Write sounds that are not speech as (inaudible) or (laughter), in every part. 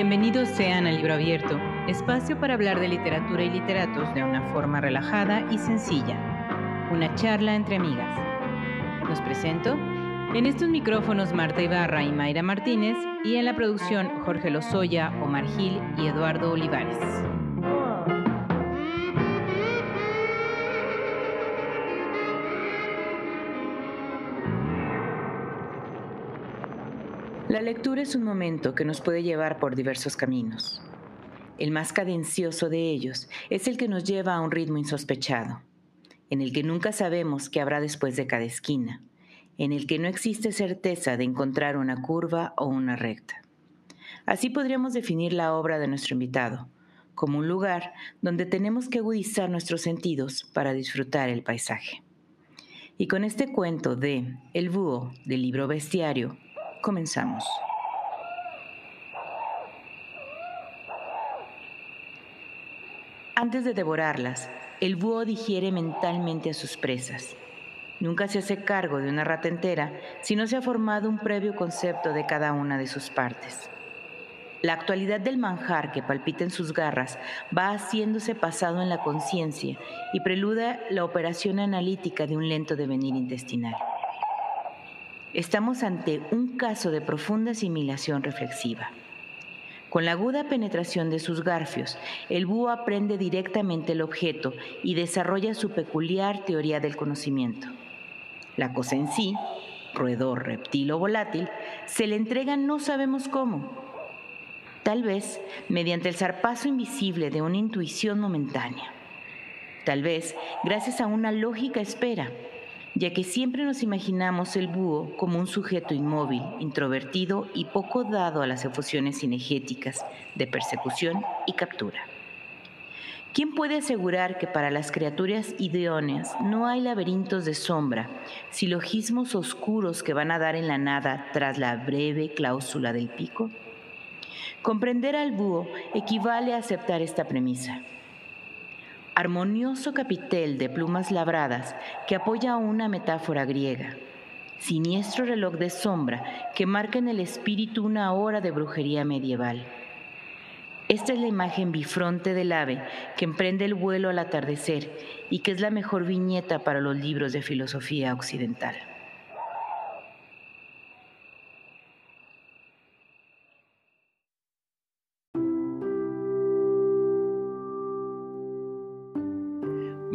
Bienvenidos sean al Libro Abierto, espacio para hablar de literatura y literatos de una forma relajada y sencilla. Una charla entre amigas. Los presento en estos micrófonos Marta Ibarra y Mayra Martínez y en la producción Jorge Lozoya, Omar Gil y Eduardo Olivares. La lectura es un momento que nos puede llevar por diversos caminos. El más cadencioso de ellos es el que nos lleva a un ritmo insospechado, en el que nunca sabemos qué habrá después de cada esquina, en el que no existe certeza de encontrar una curva o una recta. Así podríamos definir la obra de nuestro invitado, como un lugar donde tenemos que agudizar nuestros sentidos para disfrutar el paisaje. Y con este cuento de El búho del libro bestiario Comenzamos. Antes de devorarlas, el búho digiere mentalmente a sus presas. Nunca se hace cargo de una rata entera si no se ha formado un previo concepto de cada una de sus partes. La actualidad del manjar que palpita en sus garras va haciéndose pasado en la conciencia y preluda la operación analítica de un lento devenir intestinal. Estamos ante un caso de profunda asimilación reflexiva. Con la aguda penetración de sus garfios, el búho aprende directamente el objeto y desarrolla su peculiar teoría del conocimiento. La cosa en sí, roedor, reptil o volátil, se le entrega no sabemos cómo. Tal vez mediante el zarpazo invisible de una intuición momentánea. Tal vez gracias a una lógica espera ya que siempre nos imaginamos el búho como un sujeto inmóvil, introvertido y poco dado a las efusiones cinegéticas de persecución y captura. ¿Quién puede asegurar que para las criaturas idóneas no hay laberintos de sombra, silogismos oscuros que van a dar en la nada tras la breve cláusula del pico? Comprender al búho equivale a aceptar esta premisa armonioso capitel de plumas labradas que apoya una metáfora griega, siniestro reloj de sombra que marca en el espíritu una hora de brujería medieval. Esta es la imagen bifronte del ave que emprende el vuelo al atardecer y que es la mejor viñeta para los libros de filosofía occidental.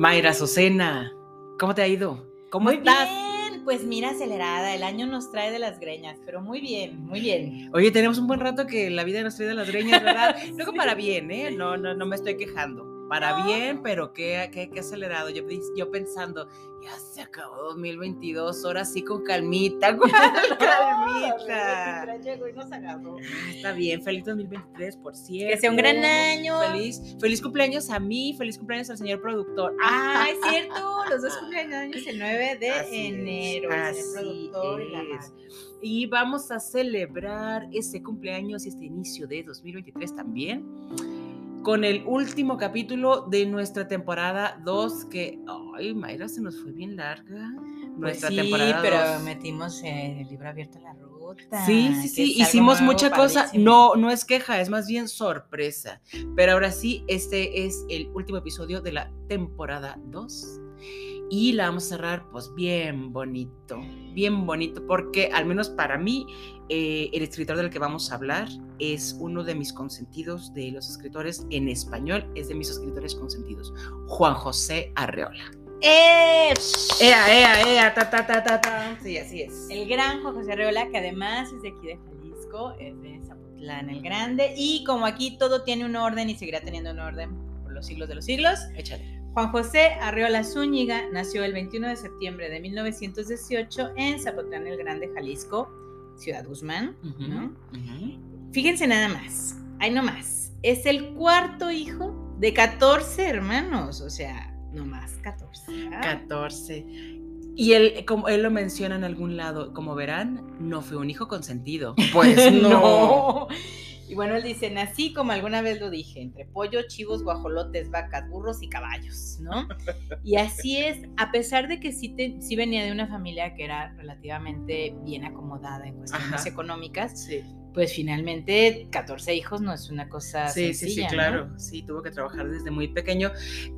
Mayra Azucena, ¿cómo te ha ido? ¿Cómo muy estás? Bien, pues mira, acelerada, el año nos trae de las greñas, pero muy bien, muy bien. Oye, tenemos un buen rato que la vida nos trae de las greñas, ¿verdad? (laughs) Luego para bien, ¿eh? No, no, no me estoy quejando para bien, pero qué, qué, qué, acelerado. Yo, yo pensando, ya se acabó 2022, ahora sí con calmita, (laughs) (laughs) con calmita. Llegó y nos agarró. Ah, está bien, feliz 2023, por cierto. Que sea un gran año. Feliz, feliz cumpleaños a mí, feliz cumpleaños al señor productor. Ah, es cierto, los dos cumpleaños el 9 de enero. así productor es. Y, y vamos a celebrar ese cumpleaños y este inicio de 2023 también con el último capítulo de nuestra temporada 2, que, ay, Mayra, se nos fue bien larga. Pues nuestra sí, temporada pero metimos el libro abierto en la ruta. Sí, sí, sí, hicimos mucha cosa. No, no es queja, es más bien sorpresa. Pero ahora sí, este es el último episodio de la temporada 2 y la vamos a cerrar pues bien bonito, bien bonito, porque al menos para mí eh, el escritor del que vamos a hablar es uno de mis consentidos de los escritores en español, es de mis escritores consentidos, Juan José Arreola. ¡Eh! ¡Ea, ea, ea! Ta, ta, ta, ta, ta. Sí, así es. El gran Juan José Arreola, que además es de aquí de Jalisco, es de Zapotlán el Grande, y como aquí todo tiene un orden y seguirá teniendo un orden por los siglos de los siglos, échale. Juan José Arriola Zúñiga nació el 21 de septiembre de 1918 en Zapotlán el Grande, Jalisco, Ciudad Guzmán. Fíjense nada más, hay no más. Es el cuarto hijo de 14 hermanos, o sea, no más 14. 14. Y él, como él lo menciona en algún lado, como verán, no fue un hijo consentido. (laughs) Pues (laughs) no. Y bueno, él dice, nací como alguna vez lo dije, entre pollos, chivos, guajolotes, vacas, burros y caballos, ¿no? (laughs) Y así es, a pesar de que sí, venía de una familia que era relativamente bien acomodada en cuestiones económicas, pues finalmente 14 hijos no es una cosa sí, sencilla. Sí, sí, claro. Sí, tuvo que trabajar desde muy pequeño.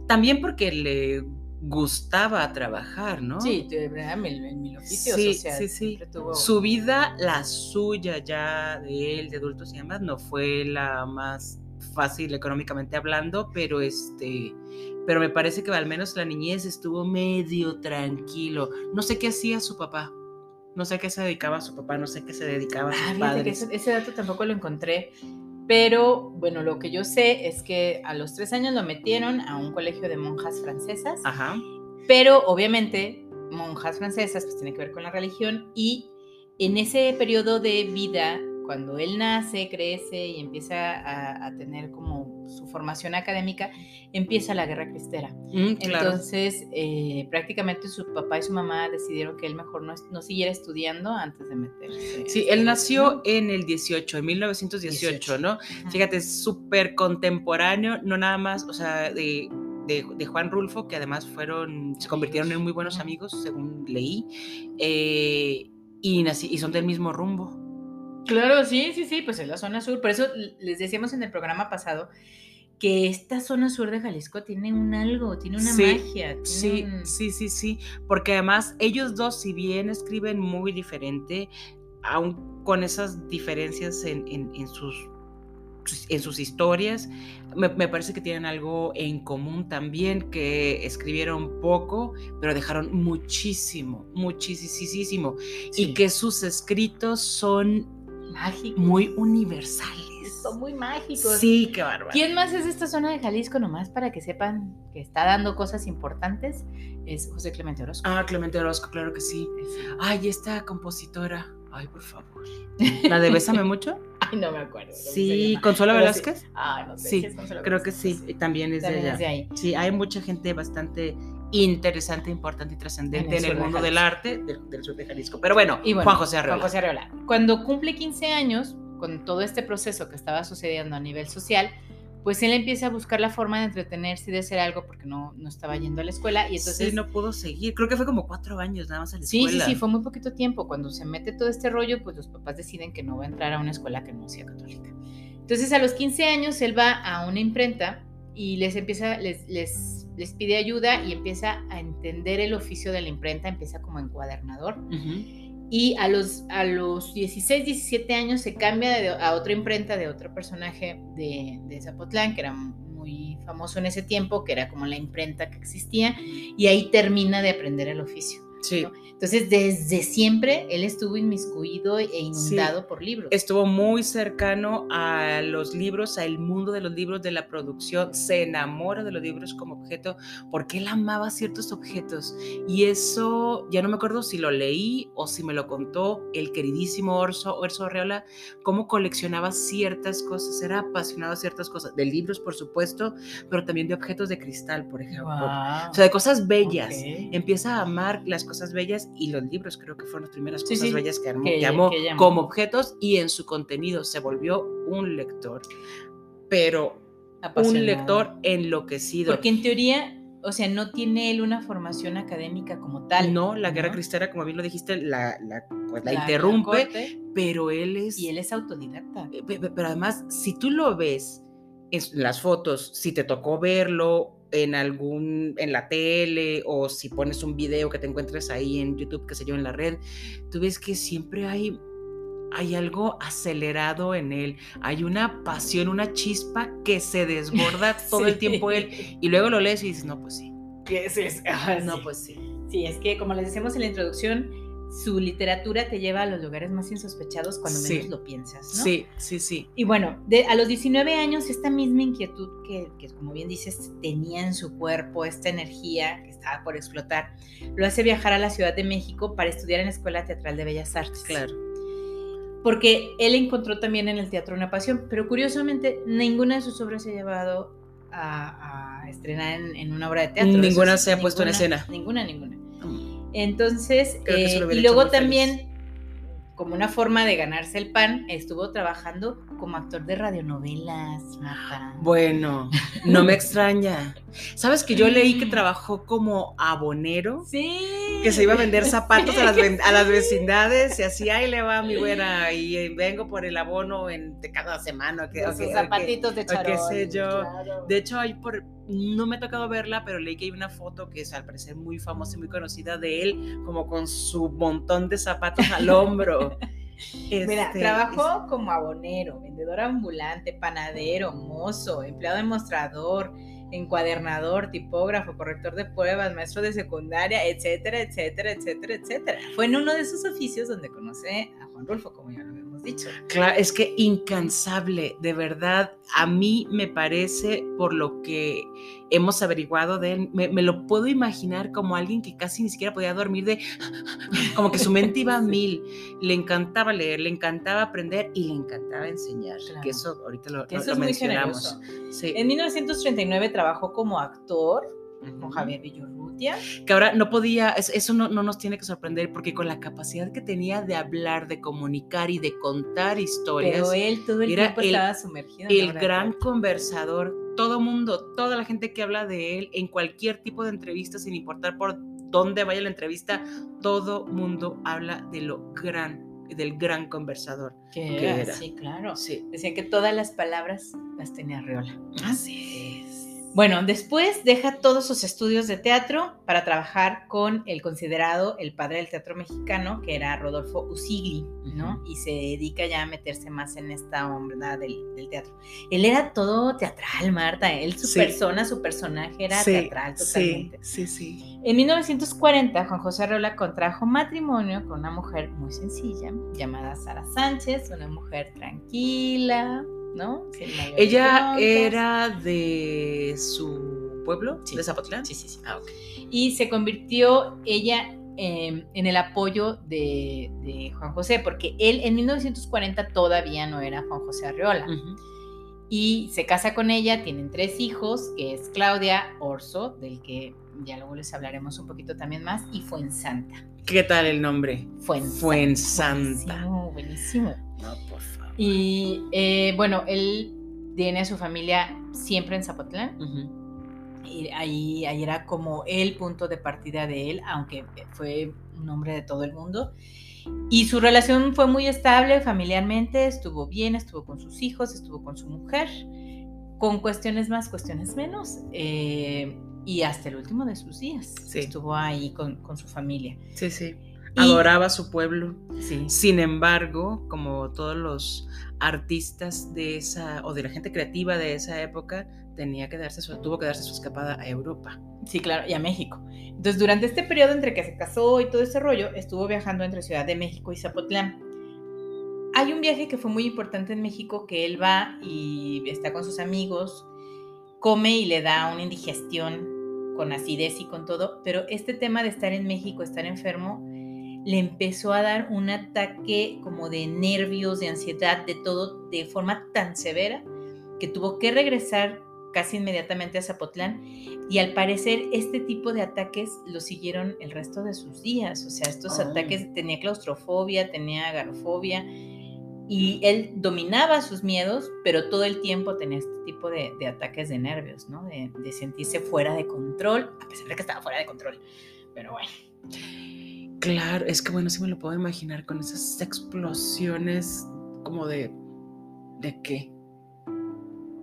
También porque le gustaba trabajar, ¿no? Sí, en mil oficios. Sí, sí, sí. Su vida, la suya ya de él, de adultos y demás, no fue la más fácil económicamente hablando, pero este, pero me parece que al menos la niñez estuvo medio tranquilo. No sé qué hacía su papá. No sé a qué se dedicaba su papá, no sé qué se dedicaba a sus ah, padres. Ese, ese, dato tampoco lo encontré. Pero bueno, lo que yo sé es que a los tres años lo metieron a un colegio de monjas francesas. Ajá. Pero obviamente, monjas francesas, pues tiene que ver con la religión. Y en ese periodo de vida cuando él nace, crece y empieza a, tener como su formación académica, empieza la guerra cristera. Mm, Entonces, eh, prácticamente su papá y su mamá decidieron que él mejor no, siguiera estudiando antes de meterse. Sí, él nació en el 18, en 1918, ¿no? Fíjate, es súper contemporáneo, no nada más, o sea, de, de, Juan Rulfo, que además fueron, se convirtieron en muy buenos amigos, según leí, eh, y, nací, y son del mismo rumbo. Claro, sí, sí, sí, pues es la zona sur. Por eso les decíamos en el programa pasado que esta zona sur de Jalisco tiene un algo, tiene una magia. sí, sí, sí, sí, porque además ellos dos, si bien escriben muy diferente, aún con esas diferencias en, sus en sus historias. Me, parece que tienen algo en común también, que escribieron poco, pero dejaron muchísimo, muchísimo. Y que sus escritos son mágicos. Muy universales. Son muy mágicos. Sí, qué bárbaro. ¿Quién más es de esta zona de Jalisco? Nomás para que sepan que está dando cosas importantes. Es José Clemente Orozco. Ah, Clemente Orozco, claro que sí. Ay, esta compositora. Ay, por favor. ¿La de Bésame (laughs) mucho? Ay, no me acuerdo. Sí, Consuelo Velázquez. Ah, no sé. Sí, creo que sí. También es de allá. ahí. Sí, hay mucha gente bastante interesante, importante y trascendente en el, mundo del arte del, sur de Jalisco. Pero bueno, Juan José Arreola. Juan José Arreola. Cuando cumple 15 años, con todo este proceso que estaba sucediendo a nivel social, pues él empieza a buscar la forma de entretenerse y de hacer algo porque no, no estaba yendo a la escuela y entonces... Sí, no pudo seguir. Creo que fue como cuatro años nada más a la escuela. Sí, sí, sí, fue muy poquito tiempo. Cuando se mete todo este rollo, pues los papás deciden que no va a entrar a una escuela que no sea católica. Entonces a los 15 años él va a una imprenta y les empieza, les, les, les, pide ayuda y empieza a entender el oficio de la imprenta, empieza como encuadernador. Y a los, a los 16, 17 años se cambia a otra imprenta de otro personaje de, de Zapotlán, que era muy famoso en ese tiempo, que era como la imprenta que existía, y ahí termina de aprender el oficio. Sí. Entonces, desde siempre él estuvo inmiscuido e inundado por libros. Estuvo muy cercano a los libros, al mundo de los libros, de la producción. Se enamora de los libros como objeto porque él amaba ciertos objetos. Y eso, ya no me acuerdo si lo leí o si me lo contó el queridísimo Orso, Orso Arreola, cómo coleccionaba ciertas cosas. Era apasionado a ciertas cosas, de libros, por supuesto, pero también de objetos de cristal, por ejemplo. O sea, de cosas bellas. Empieza a amar las cosas bellas y los libros creo que fueron las primeras cosas bellas que, llamó, como objetos y en su contenido se volvió un lector, pero un lector enloquecido. Porque en teoría, o sea, no tiene él una formación académica como tal. No, la guerra cristera, como bien lo dijiste, la, la, pues, la, interrumpe, pero él es... Y él es autodidacta. Eh, pero además, si tú lo ves en las fotos, si te tocó verlo en algún, en la tele o si pones un video que te encuentres ahí en YouTube, que sé yo, en la red, tú ves que siempre hay, hay algo acelerado en él, hay una pasión, una chispa que se desborda (laughs) todo el tiempo él y luego lo lees y dices, no, pues sí. es? es? (laughs) Ah, no, pues sí. Sí, es que como les decíamos en la introducción, su literatura te lleva a los lugares más insospechados cuando menos lo piensas, ¿no? Sí, sí, sí. Y bueno, de, a los 19 años, esta misma inquietud que, que, como bien dices, tenía en su cuerpo, esta energía que estaba por explotar, lo hace viajar a la Ciudad de México para estudiar en la Escuela Teatral de Bellas Artes. Claro. Porque él encontró también en el teatro una pasión, pero curiosamente ninguna de sus obras se ha llevado a, estrenar en, una obra de teatro. Ninguna se ha puesto en escena. Ninguna, ninguna. Entonces, eh, y luego también, como una forma de ganarse el pan, estuvo trabajando como actor de radionovelas, Bueno, no me (laughs) extraña. ¿Sabes que yo leí que trabajó como abonero? Sí. que se iba a vender zapatos a las, a las (laughs) vecindades y así, ahí le va mi güera y vengo por el abono en, de cada semana. Que, sus zapatitos de charol. qué sé yo. claro. De hecho, hay por, no me ha tocado verla, pero leí que hay una foto que es al parecer muy famosa y muy conocida de él, como con su montón de zapatos al hombro. (laughs) Mira, Este, trabajó como abonero, vendedor ambulante, panadero, mozo, empleado de mostrador, encuadernador, tipógrafo, corrector de pruebas, maestro de secundaria, etcétera, etcétera, etcétera, etcétera. Fue en uno de sus oficios donde conoce a Juan Rulfo, como ya lo habíamos dicho. Claro, es que incansable, de verdad, a mí me parece, por lo que hemos averiguado de él, me, me lo puedo imaginar como alguien que casi ni siquiera podía dormir de, como que su mente iba a (laughs) mil, le encantaba leer, le encantaba aprender y le encantaba enseñar, Claro. que eso ahorita lo, Que eso lo es muy mencionamos. generoso. Sí. En 1939 trabajó como actor con. Javier Villorrutia. que ahora no podía, es- eso no, no nos tiene que sorprender porque con la capacidad que tenía de hablar, de comunicar y de contar historias, Pero él todo el era tiempo el- estaba sumergido. en la el gran conversador, todo mundo, toda la gente que habla de él en cualquier tipo de entrevista, sin importar por dónde vaya la entrevista, todo mundo habla de lo gran, del gran conversador. Que que era, sí, claro. Sí. Decían que todas las palabras las tenía Riola. Así es. Bueno, después deja todos sus estudios de teatro para trabajar con el considerado el padre del teatro mexicano, que era Rodolfo Usigli, ¿no? Y se dedica ya a meterse más en esta onda del, del teatro. Él era todo teatral, Marta. Él, su Sí. persona, su personaje era Sí, teatral totalmente. Sí, sí, sí. En 1940, Juan José Arreola contrajo matrimonio con una mujer muy sencilla llamada Sara Sánchez, una mujer tranquila, ¿no? Ella era de su pueblo, Sí. de Zapotlán. Sí, sí, sí. Ah. Y se convirtió ella eh, en el apoyo de, de Juan José, porque él en 1940 todavía no era Juan José Arreola. Ujú. Y se casa con ella, tienen tres hijos, que es Claudia Orso, del que ya luego les hablaremos un poquito también más, y Fuensanta. ¿Qué tal el nombre? Fuensanta. Fuensanta. Buenísimo, buenísimo. No, por favor. Y eh, bueno, él tiene a su familia siempre en Zapotlán. Y ahí, ahí era como el punto de partida de él, aunque fue un hombre de todo el mundo. Y su relación fue muy estable familiarmente, estuvo bien, estuvo con sus hijos, estuvo con su mujer, con cuestiones más, cuestiones menos, eh, y hasta el último de sus días Sí. estuvo ahí con, con su familia. Sí, sí. Adoraba su pueblo. Sí. Sin embargo, como todos los artistas de esa, o de la gente creativa de esa época, tenía que darse su, tuvo que darse su escapada a Europa. Sí, claro, y a México. Entonces, durante este periodo entre que se casó y todo ese rollo, estuvo viajando entre Ciudad de México y Zapotlán. Hay un viaje que fue muy importante en México, que él va y está con sus amigos, come y le da una indigestión con acidez y con todo, pero este tema de estar en México, estar enfermo, le empezó a dar un ataque como de nervios, de ansiedad, de todo, de forma tan severa, que tuvo que regresar casi inmediatamente a Zapotlán y al parecer este tipo de ataques lo siguieron el resto de sus días. O sea, estos Oh. ataques tenía claustrofobia, tenía agarofobia y él dominaba sus miedos, pero todo el tiempo tenía este tipo de, de ataques de nervios, ¿no? De, de sentirse fuera de control, a pesar de que estaba fuera de control. Pero bueno, Claro, es que bueno, sí me lo puedo imaginar con esas explosiones como de... ¿De qué?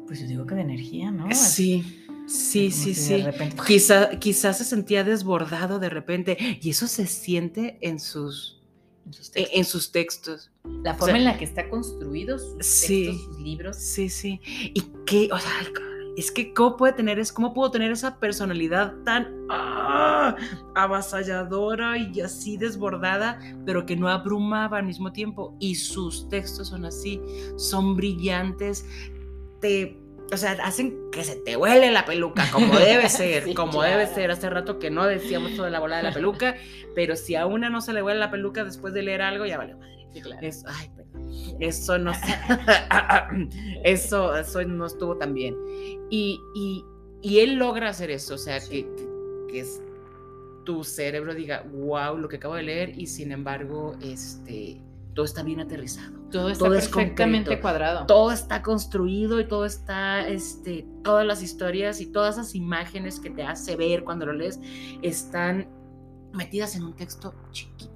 pues yo digo que de energía, ¿no? Sí, sí, Como sí, si de sí. repente- Quizá, quizás se sentía desbordado de repente y eso se siente en sus, en sus en, textos. en sus textos. La forma en la que está construido sus Sí. textos, sus libros. Sí, sí. Y qué, o sea, es que cómo puede tener, es cómo puedo tener esa personalidad tan ah, avasalladora y así desbordada, pero que no abrumaba al mismo tiempo. Y sus textos son así, son brillantes, te, o sea, hacen que se te huele la peluca, como (laughs) debe ser, Sí, como claro. debe ser. Hace rato que no decíamos de la bola de la peluca, pero si a una no se le huele la peluca después de leer algo, ya vale madre. Sí, claro. Ay. Eso no (laughs) eso, eso no estuvo tan bien. Y, y- y él logra hacer eso, o sea, que, que, que es, tu cerebro diga, wow, lo que acabo de leer, y sin embargo, este, todo está bien aterrizado. Todo está todo perfectamente cuadrado. Todo está construido y todo está, este, todas las historias y todas esas imágenes que te hace ver cuando lo lees están metidas en un texto chiquito.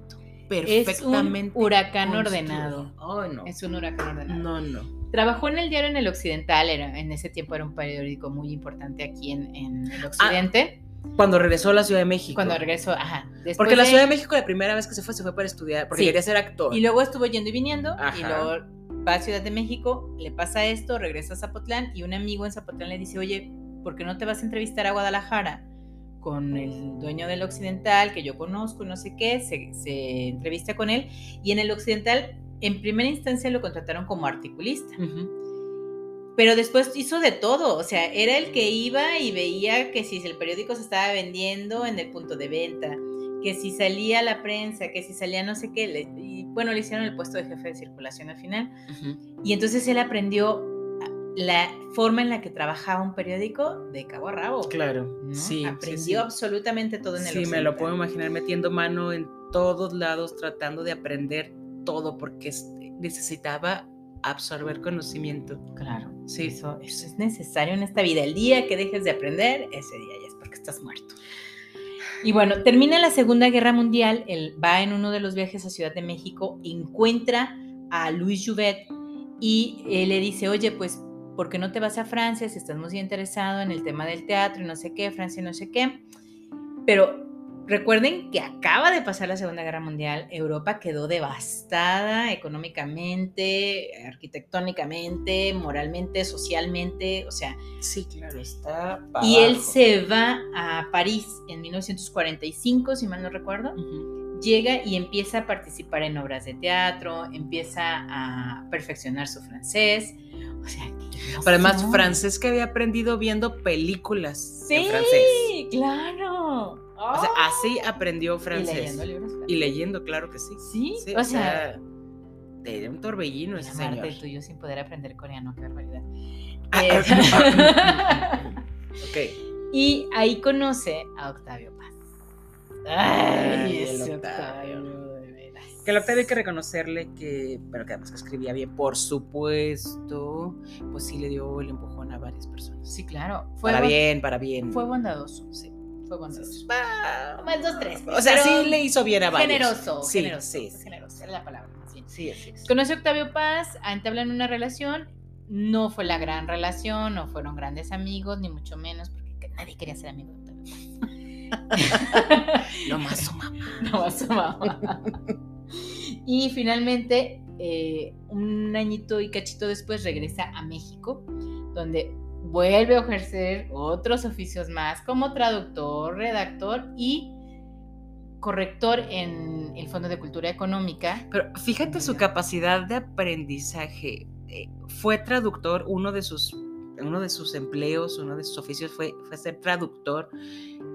Es un Perfectamente. huracán construido. ordenado. Ay, no. Es un huracán ordenado. No, no. Trabajó en el diario En el Occidental, era, en ese tiempo era un periódico muy importante aquí en, en el Occidente. Cuando regresó a la Ciudad de México. cuando regresó, ajá. después Porque la de- Ciudad de México la primera vez que se fue, se fue para estudiar, porque Sí. quería ser actor. Y luego estuvo yendo y viniendo, y Ajá. luego va a Ciudad de México, le pasa esto, regresa a Zapotlán, y un amigo en Zapotlán le dice, oye, ¿por qué no te vas a entrevistar a Guadalajara? con el dueño del Occidental, que yo conozco, no sé qué, se, se entrevista con él, y en el Occidental, en primera instancia lo contrataron como articulista. Ujú. Pero después hizo de todo, o sea, era el que iba y veía que si el periódico se estaba vendiendo en el punto de venta, que si salía la prensa, que si salía no sé qué, le- y bueno, le hicieron el puesto de jefe de circulación al final. Y entonces él aprendió la forma en la que trabajaba un periódico de cabo a rabo. Claro, ¿no? sí. aprendió sí. absolutamente todo en el Sí, me lo puedo imaginar metiendo mano en todos lados, tratando de aprender todo, porque es- necesitaba absorber conocimiento. Claro, Sí. eso, eso es necesario en esta vida. El día que dejes de aprender, ese día ya es porque estás muerto. Y bueno, termina la Segunda Guerra Mundial, él va en uno de los viajes a Ciudad de México, encuentra a Louis Jouvet y él le dice, oye, pues, ¿por qué no te vas a Francia si estás muy interesado en el tema del teatro y no sé qué, Francia y no sé qué? Pero recuerden que acaba de pasar la Segunda Guerra Mundial, Europa quedó devastada económicamente, arquitectónicamente, moralmente, socialmente, o sea, Sí, claro, está. y él se va a París en 1945, si mal no recuerdo, llega y empieza a participar en obras de teatro, empieza a perfeccionar su francés, o sea, Pero además, francés que había aprendido viendo películas en Sí, francés. claro. O sea, así aprendió y francés. leyendo libros. Y leyendo, claro que sí. Sí, Sí, o sea, era un torbellino ese señor. Amarte tuyo sin poder aprender coreano, qué barbaridad. Ah, Eh, (laughs) ok. y ahí conoce a Octavio Paz. Ay, Ay, el ese Octavio. Octavio, de veras. Que el Octavio hay que reconocerle que, pero que además escribía bien, por supuesto, pues sí le dio el empujón a varias personas. Sí, claro. Fue para bien, para bien. Fue bondadoso. Sí. Fue bondadoso. Ah, Más dos, tres. O sea, sí le hizo bien a varios. Generoso, Sí, generoso. sí, sí. Generoso, es la palabra. más. Sí, así es. Conoce a Octavio Paz, entablan una relación. No fue la gran relación, no fueron grandes amigos, ni mucho menos, porque nadie quería ser amigo de Octavio Paz. (laughs) No más su mamá. (laughs) No a su mamá. y finalmente, eh, un añito y cachito después, regresa a México, donde vuelve a ejercer otros oficios más como traductor, redactor y corrector en el Fondo de Cultura Económica. Pero fíjate su capacidad de aprendizaje. Eh, fue traductor, uno de sus uno de sus empleos, uno de sus oficios fue, fue ser traductor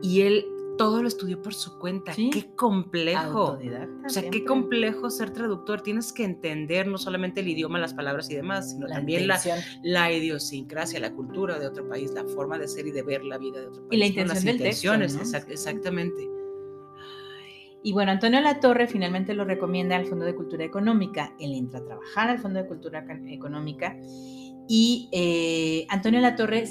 y él todo lo estudió por su cuenta. Sí. Qué complejo. Autodidacta O sea, qué complejo ser traductor. Tienes que entender no solamente el idioma, las palabras y demás, sino La también la, idiosincrasia, la cultura de otro país, la forma de ser y de ver la vida de otro país. Y la ¿no? intención Las del texto, intenciones, ¿no? exact- exactamente. Y bueno, Antonio Latorre finalmente lo recomienda al Fondo de Cultura Económica. Él entra a trabajar al Fondo de Cultura Ca- Económica. Y eh, Antonio Latorre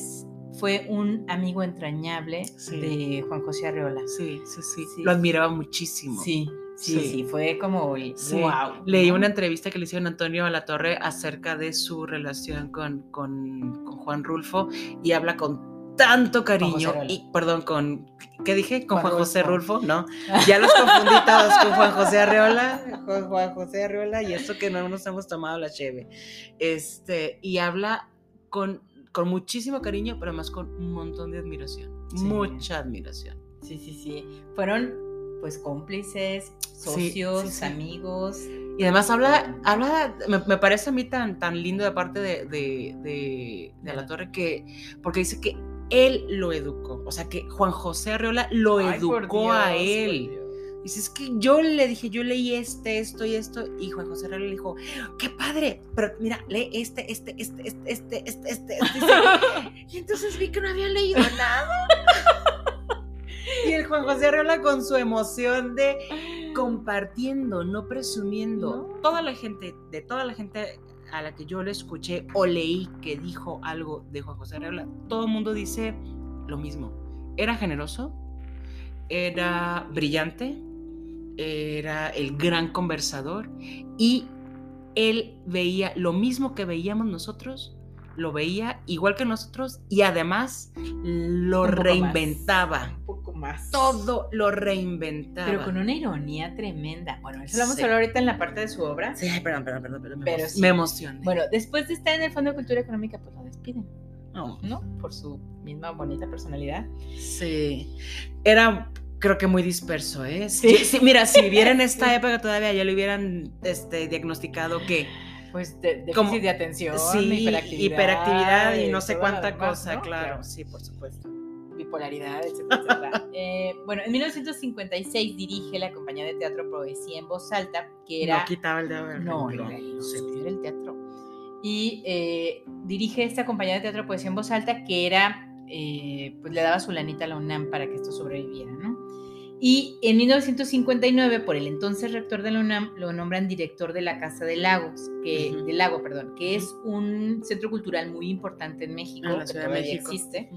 fue un amigo entrañable Sí. de Juan José Arreola. Sí, sí, sí, Sí. Lo admiraba muchísimo. Sí, sí, Sí. sí, fue como Sí, wow. Leí una entrevista que le hicieron a Antonio a la Torre acerca de su relación con, con, con Juan Rulfo y habla con tanto cariño y perdón con ¿qué dije? con Juan Juan, José Rulfo. Rulfo, no, (laughs) ya los confundí todos con Juan José Arreola, con Juan José Arreola y eso que no nos hemos tomado la cheve. Este, y habla con con muchísimo cariño, pero además con un montón de admiración, Sí. mucha admiración. Sí, sí, sí. Fueron pues cómplices, socios, sí, sí. amigos. Y además habla, habla me, me parece a mí tan, tan lindo de parte de, de, de, de la torre que, porque dice que él lo educó, o sea que Juan José Arreola lo Ay, educó a Dios, él. Dice, es que yo le dije, yo leí este, esto y esto, y Juan José Arreola le dijo, qué padre, pero mira, lee este, este, este, este, este, este, este, este", dice, y entonces vi que no había leído nada. y el Juan José Arreola con su emoción de compartiendo, no presumiendo. No. Toda la gente, de toda la gente a la que yo le escuché o leí que dijo algo de Juan José Arreola, todo el mundo dice lo mismo. Era generoso, era brillante, era el gran conversador y él veía lo mismo que veíamos nosotros, lo veía igual que nosotros y además lo reinventaba. un poco más. Todo lo reinventaba. Pero con una ironía tremenda. Bueno, eso lo vamos a hablar ahorita en la parte de su obra. Sí, perdón, perdón, perdón, perdón, me, Pero sí. me emocioné. Bueno, después de estar en el Fondo de Cultura Económica, pues lo despiden, No, ¿no? Por su misma bonita personalidad. sí. Era, creo que muy disperso, ¿eh? Sí. Sí, mira, si viviera en (laughs) esta época todavía ya le hubieran este, diagnosticado que Pues de, déficit Como- de atención, sí, hiperactividad, hiperactividad y no sé cuánta cosa, ¿no? claro. Sí, por supuesto. Bipolaridad, etcétera, etcétera. (laughs) Eh, bueno, en 1956 dirige la compañía de teatro Poesía en Voz Alta, que era... no quitaba el dedo del No, era el, no sé. era el teatro. Y eh, dirige esta compañía de teatro Poesía en Voz Alta que era, eh, pues le daba su lanita a la UNAM para que esto sobreviviera, ¿no? Y en 1959, por el entonces rector de la UNAM, lo nombran director de la Casa de Lagos, que, Ujú. del Lago, perdón, que es un centro cultural muy importante en México, En la que Ciudad de todavía México. existe.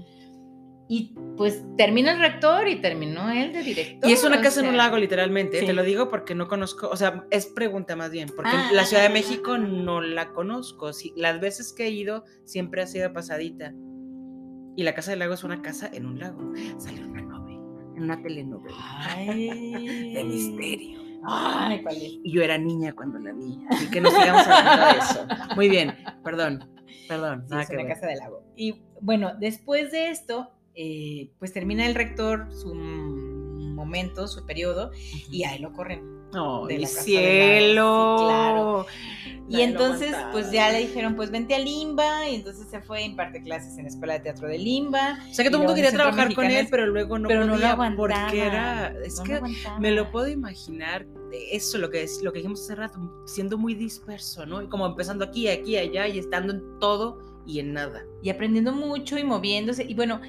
Y pues termina el rector y terminó él de director. Y es una casa en un sea, lago, literalmente. sí. Te lo digo porque no conozco, o sea, es pregunta más bien, porque Ah, la Ciudad de ah, México ah. no la conozco. Sí, las veces que he ido siempre ha sido pasadita. Y la Casa del Lago es una casa en un lago. Salió una en una telenovela (laughs) Ay. de misterio. Ay, ¿cuál es? Y yo era niña cuando la vi, así que no sigamos hablando de eso. Muy bien, perdón, perdón. Sí, es que una casa del lago. Y bueno, después de esto, eh, pues termina el rector su momento, su periodo, y ahí lo corren. ¡Ay, de la Casa del cielo! Sí, claro. Y Nadie entonces, pues ya le dijeron, pues vente a Limba, y entonces se fue imparte clases en la Escuela de Teatro de Limba. O sea que todo el mundo quería trabajar con él, pero luego no pero no lo podía aguantaba. porque era, es no que me lo puedo imaginar, eso lo que es, lo que dijimos hace rato, siendo muy disperso, ¿no? Y como empezando aquí, aquí, allá y estando en todo y en nada. Y aprendiendo mucho y moviéndose. Y bueno,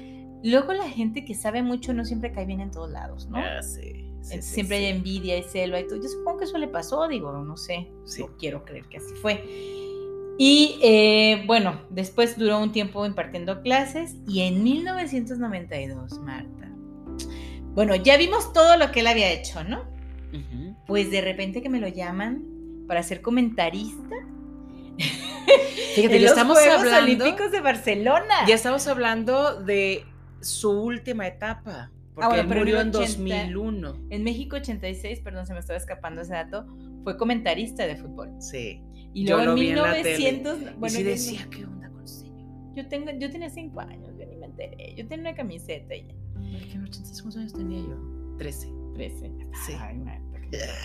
luego la gente que sabe mucho no siempre cae bien en todos lados, ¿no? Ah, sí, sí, Entonces, sí, siempre sí. hay envidia y celo y todo. Yo supongo que eso le pasó, digo, no sé. No quiero creer que así fue. Y eh, bueno, después duró un tiempo impartiendo clases y en 1992, Marta. Bueno, ya vimos todo lo que él había hecho, ¿no? Ujú. Pues de repente que me lo llaman para ser comentarista Fíjate, (laughs) en ya los estamos Juegos hablando, Olímpicos de Barcelona. ya estamos hablando de su última etapa, porque bueno, él pero murió en 80 2001. En México 86, perdón, se me estaba escapando ese dato, fue comentarista de fútbol. Sí. Y luego en vi en la tele. 1900, y bueno, yo- decía, ¿qué onda con señor? Yo, tengo, yo tenía 5 años, yo ni me enteré. Yo tenía una camiseta y ya. Ay, que en 86, ¿Cuántos años tenía yo? 13. 13. Sí. Ay, Marta,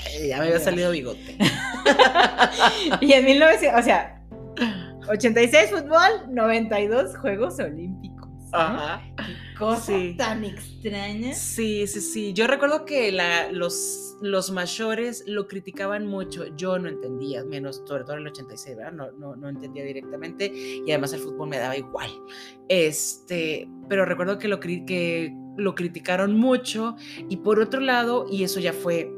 Ay, Ya me había salido bigote. (laughs) y en 1900, o sea, 86 fútbol, 92 Juegos Olímpicos. ¿No? Ajá. Qué cosa Sí. tan extraña. Sí, sí, sí. Yo recuerdo que la- los, los mayores lo criticaban mucho. Yo no entendía, menos sobre todo en el 86, ¿verdad? No, no, no entendía directamente y además el fútbol me daba igual. Este, pero recuerdo que lo, que lo criticaron mucho y por otro lado, y eso ya fue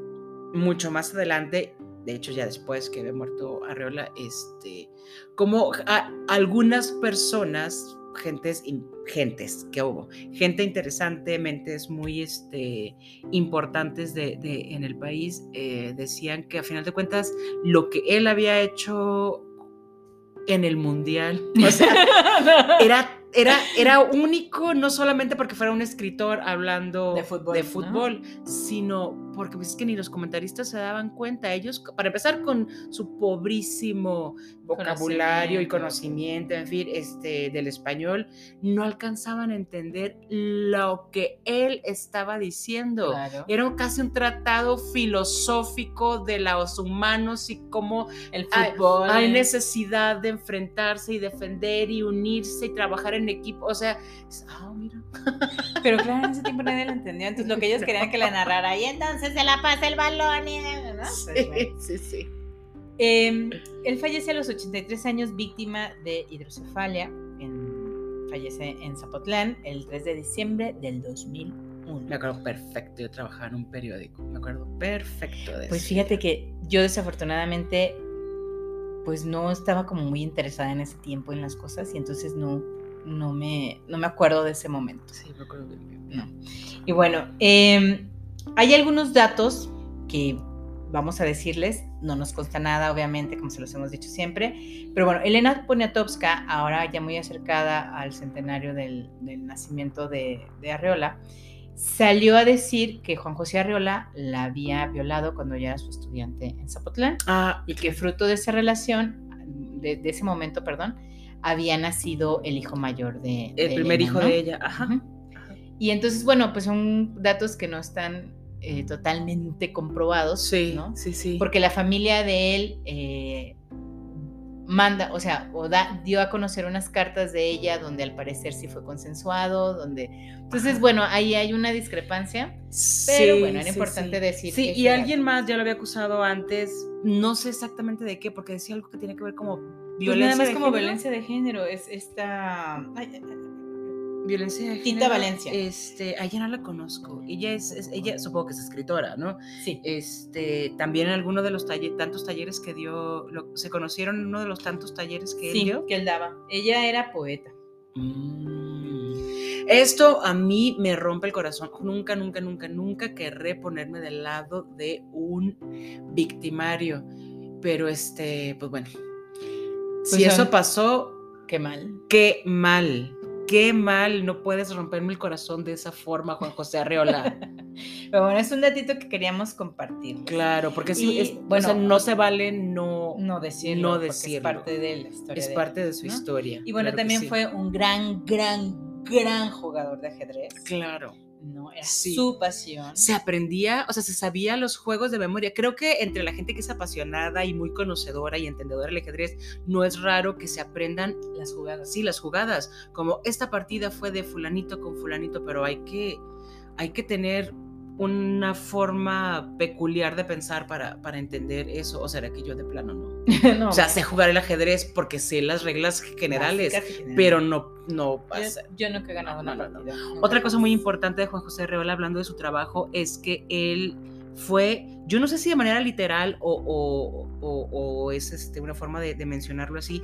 mucho más adelante, de hecho ya después que había muerto Arreola, este, como a- algunas personas, gentes, in- gentes que hubo, gente interesante, mentes muy este, importantes de, de- en el país, eh, decían que a final de cuentas lo que él había hecho en el mundial, o sea, (laughs) era, era, era único, no solamente porque fuera un escritor hablando De fútbol, sino porque pues, es que ni los comentaristas se daban cuenta. Ellos, para empezar con su pobrísimo vocabulario y conocimiento, en fin, este, del español, no alcanzaban a entender lo que él estaba diciendo. Claro. Era casi un tratado filosófico de los humanos y cómo El hay- fútbol. hay necesidad de enfrentarse y defender y unirse y trabajar en equipo. O sea, es- ah, mira. Pero claro, en ese tiempo nadie lo entendió. Entonces lo que ellos querían que la (laughs) narrara. Y entonces se la pasa el balón. Y, ¿no? Pues, bueno. sí, sí. Eh, él fallece a los 83 años víctima de hidrocefalia. En- fallece en Zapotlán el 3 de diciembre del 2001. Me acuerdo perfecto, yo trabajaba en un periódico, me acuerdo perfecto de Pues eso. fíjate que yo desafortunadamente pues no estaba como muy interesada en ese tiempo en las cosas y entonces no, no, me, no me acuerdo de ese momento. Sí, me acuerdo bien, No. Y bueno, eh, hay algunos datos que vamos a decirles, no nos consta nada, obviamente, como se los hemos dicho siempre, pero bueno, Elena Poniatowska, ahora ya muy acercada al centenario del, nacimiento de, de, Arreola, salió a decir que Juan José Arreola la había violado cuando ya era su estudiante en Zapotlán ah, y que fruto de esa relación, de, ese momento, perdón, había nacido el hijo mayor de... El primer hijo de ella, ajá. Y entonces, bueno, pues son datos que no están eh, totalmente comprobados. Sí, ¿no? sí, sí. Porque la familia de él eh, manda, o sea, o da, dio a conocer unas cartas de ella donde al parecer sí fue consensuado, donde... Entonces, bueno, ahí hay una discrepancia, pero bueno, era importante decir. Sí, y alguien más ya lo había acusado antes, no sé exactamente de qué, porque decía algo que tiene que ver como violencia. Pues nada más como violencia de género, es esta... Violencia de Tita Valencia. Este, a ella no la conozco. Ella es, ella supongo que es escritora, ¿no? Sí. Este, también en alguno de los talleres, tantos talleres que dio, se conocieron en uno de los tantos talleres que él dio. que él daba. Ella era poeta. Mm. Esto a mí me rompe el corazón. Nunca, nunca, nunca, nunca querré ponerme del lado de un victimario. Pero este, pues bueno. si pues eso pasó, qué mal. Qué mal qué mal, no puedes romperme el corazón de esa forma, Juan José Arreola. (laughs) Pero bueno, es un datito que queríamos compartir. Claro, porque es, bueno, no se vale no, no decirlo. No decirlo. Es parte de la historia. Es parte de su historia. Y bueno, también fue un gran, gran, gran jugador de ajedrez. Claro. ¿No? Era su pasión. Se aprendía, o sea, se sabía los juegos de memoria. Creo que entre la gente que es apasionada y muy conocedora y entendedora del ajedrez, no es raro que se aprendan las jugadas. Sí, las jugadas. Como esta partida fue de fulanito con fulanito, pero hay que, hay que tener una forma peculiar de pensar para, para entender eso, o será que yo de plano no. (laughs) o sea, sé jugar el ajedrez porque sé las reglas generales, pero no, no pasa. Yo, nunca he ganado una partida. Otra cosa muy importante de Juan José Reola hablando de su trabajo es que él fue, yo no sé si de manera literal o, o, es este, una forma de, de mencionarlo así,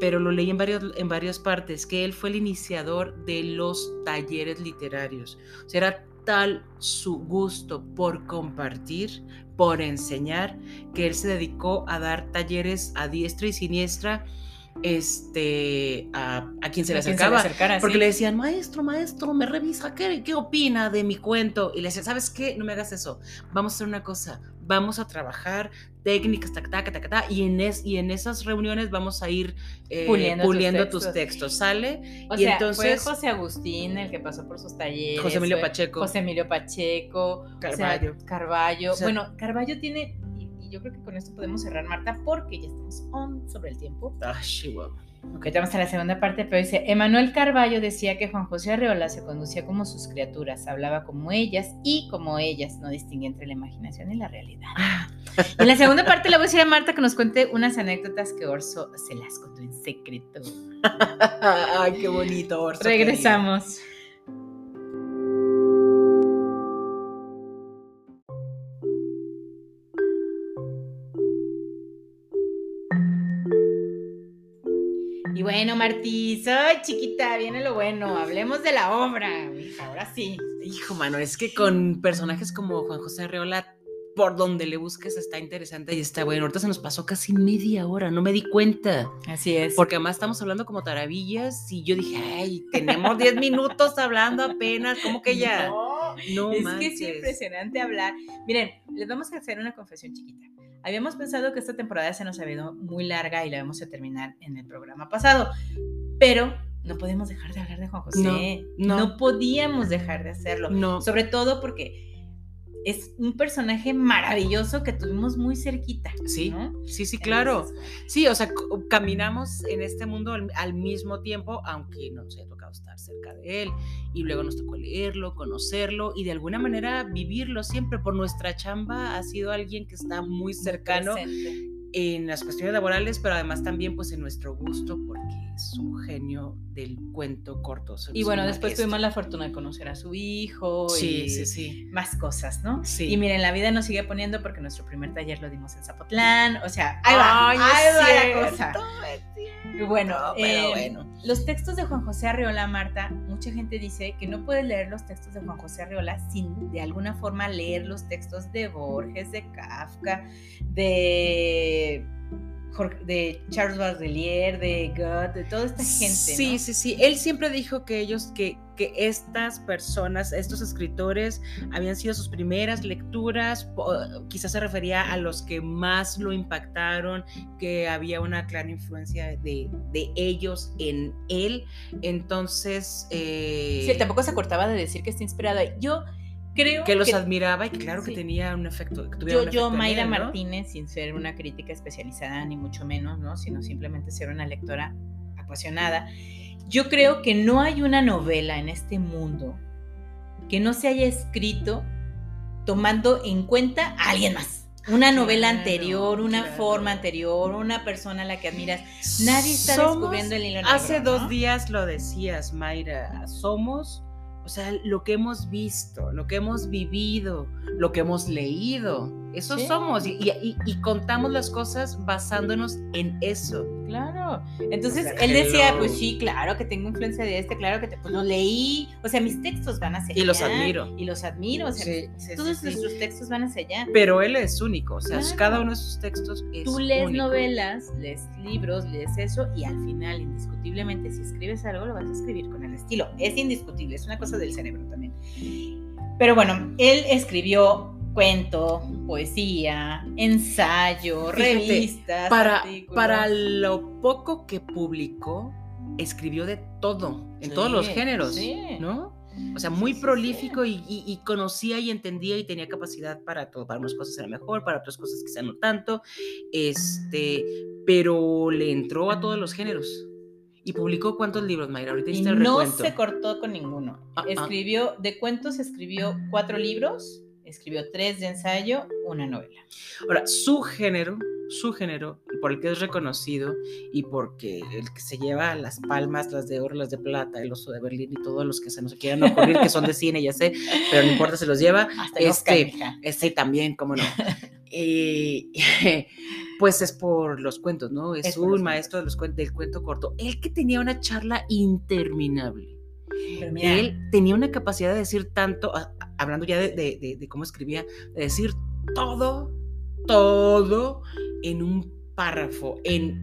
pero lo leí en, varios, en varias partes, que él fue el iniciador de los talleres literarios. O sea, era tal su gusto por compartir, por enseñar, que él se dedicó a dar talleres a diestra y siniestra este, a, quien se le acercaba. porque le decían, maestro, maestro, me revisa, ¿qué, ¿qué opina de mi cuento? Y le decía, ¿sabes qué? No me hagas eso. Vamos a hacer una cosa. Vamos a trabajar técnicas, tac, tac, tac, tac, y en, es, y en esas reuniones vamos a ir eh, puliendo, tus, textos. ¿sale? O y sea, entonces, fue José Agustín el que pasó por sus talleres. José Emilio Pacheco. José Emilio Pacheco. Carballo. Carballo. bueno, Carballo tiene, y, yo creo que con esto podemos cerrar, Marta, porque ya estamos on sobre el tiempo. Ah, Chihuahua. Ok, vamos a la segunda parte, pero dice, Emanuel Carballo decía que Juan José Arreola se conducía como sus criaturas, hablaba como ellas y como ellas, no distingue entre la imaginación y la realidad. (laughs) en la segunda parte le voy a decir a Marta que nos cuente unas anécdotas que Orso se las contó en secreto. (laughs) Ay, qué bonito, Orso. Regresamos. Bueno, Martí, soy chiquita, viene lo bueno. Hablemos de la obra. Ahora sí. Hijo, mano, es que con personajes como Juan José Arreola, por donde le busques está interesante y está bueno. Ahorita se nos pasó casi media hora, no me di cuenta. Así es. Porque además estamos hablando como taravillas y yo dije, ay, tenemos 10 minutos hablando apenas, ¿cómo que ya? No, no es que es impresionante hablar. Miren, les vamos a hacer una confesión chiquita. Habíamos pensado que esta temporada se nos había ido muy larga y la vamos a terminar en el programa pasado, pero no podemos dejar de hablar de Juan José. No, no. podíamos dejar de hacerlo. No. Sobre todo porque es un personaje maravilloso que tuvimos muy cerquita. Sí, sí, sí, claro. Sí, o sea, caminamos en este mundo al, mismo tiempo, aunque no nos haya tocado estar cerca de él, y luego nos tocó leerlo, conocerlo y de alguna manera vivirlo siempre. Por nuestra chamba ha sido alguien que está muy cercano en las cuestiones laborales, pero además también pues en nuestro gusto, porque es un genio del cuento corto. Y bueno, después tuvimos la fortuna de conocer a su hijo sí, y sí, sí. más cosas, ¿no? Sí. Y miren, la vida nos sigue poniendo porque nuestro primer taller lo dimos en Zapotlán, o sea, ahí va, ahí va la cosa. Y bueno, pero eh, bueno. los textos de Juan José Arriola, Marta, mucha gente dice que no puedes leer los textos de Juan José Arriola sin de alguna forma leer los textos de Borges, de Kafka, de Jorge- de Charles Baudelaire, de Goethe, de toda esta gente. Sí, ¿no? sí, sí. Él siempre dijo que ellos, que, que estas personas, estos escritores, habían sido sus primeras lecturas. Quizás se refería a los que más lo impactaron, que había una clara influencia de, de ellos en él. Entonces, eh, Sí, él tampoco se cortaba de decir que está inspirado. Yo creo que los que admiraba y que claro sí. que tenía un efecto. Que yo, un yo efecto Mayra él, ¿no? Martínez, sin ser una crítica especializada ni mucho menos, ¿no? Sino simplemente ser una lectora apasionada, yo creo que no hay una novela en este mundo que no se haya escrito tomando en cuenta a alguien más. Una novela Claro, anterior, una claro. forma anterior, una persona a la que admiras. Nadie está Somos- descubriendo el hilo negro. Hace dos ¿no? días lo decías, Mayra, somos, o sea, lo que hemos visto, lo que hemos vivido, lo que hemos leído, eso Sí. somos y, y- y contamos las cosas basándonos en eso. Claro. Entonces sea, él decía, hello. pues sí, claro que tengo influencia de este, claro que te, pues lo leí. O sea, mis textos van hacia Y los allá, admiro. Y los admiro. O sea, Sí, sí, todos sí, sí. nuestros textos van hacia allá. Pero él es único, o sea, Claro. cada uno de sus textos es Tú lees único. novelas, lees libros, lees eso y al final, indiscutiblemente, si escribes algo, lo vas a escribir con el estilo. Es indiscutible, es una cosa del cerebro también. Pero bueno, él escribió cuento, poesía, ensayo, Fíjate, revistas, Para, artículos. para lo poco que publicó, escribió de todo, en todos los géneros, sí. ¿no? O sea, muy Sí, prolífico Y, y- y conocía y entendía y tenía capacidad para todo. Para unas cosas era mejor, para otras cosas quizá no tanto. Este, pero le entró a todos los géneros. ¿Y publicó cuántos libros, Mayra? Ahorita Y hiciste el no recuento. se cortó con ninguno. Ah, ah. Escribió, de cuentos escribió cuatro libros, escribió tres de ensayo, una novela. Ahora, su género, su género, por el que es reconocido y porque el que se lleva las palmas, las de oro, las de plata, el oso de Berlín y todos los que se nos quieran ocurrir, que son de cine, ya sé, pero no importa, se los lleva. Hasta Este. Este también, cómo no. (laughs) Eh, (laughs) pues es por los cuentos, ¿no? Es, un maestro de los cuen- del cuento corto. Él que tenía una charla interminable. Mira, Él tenía una capacidad de decir tanto, a- a- hablando ya de, de- de- de cómo escribía, de decir todo, todo en un párrafo, en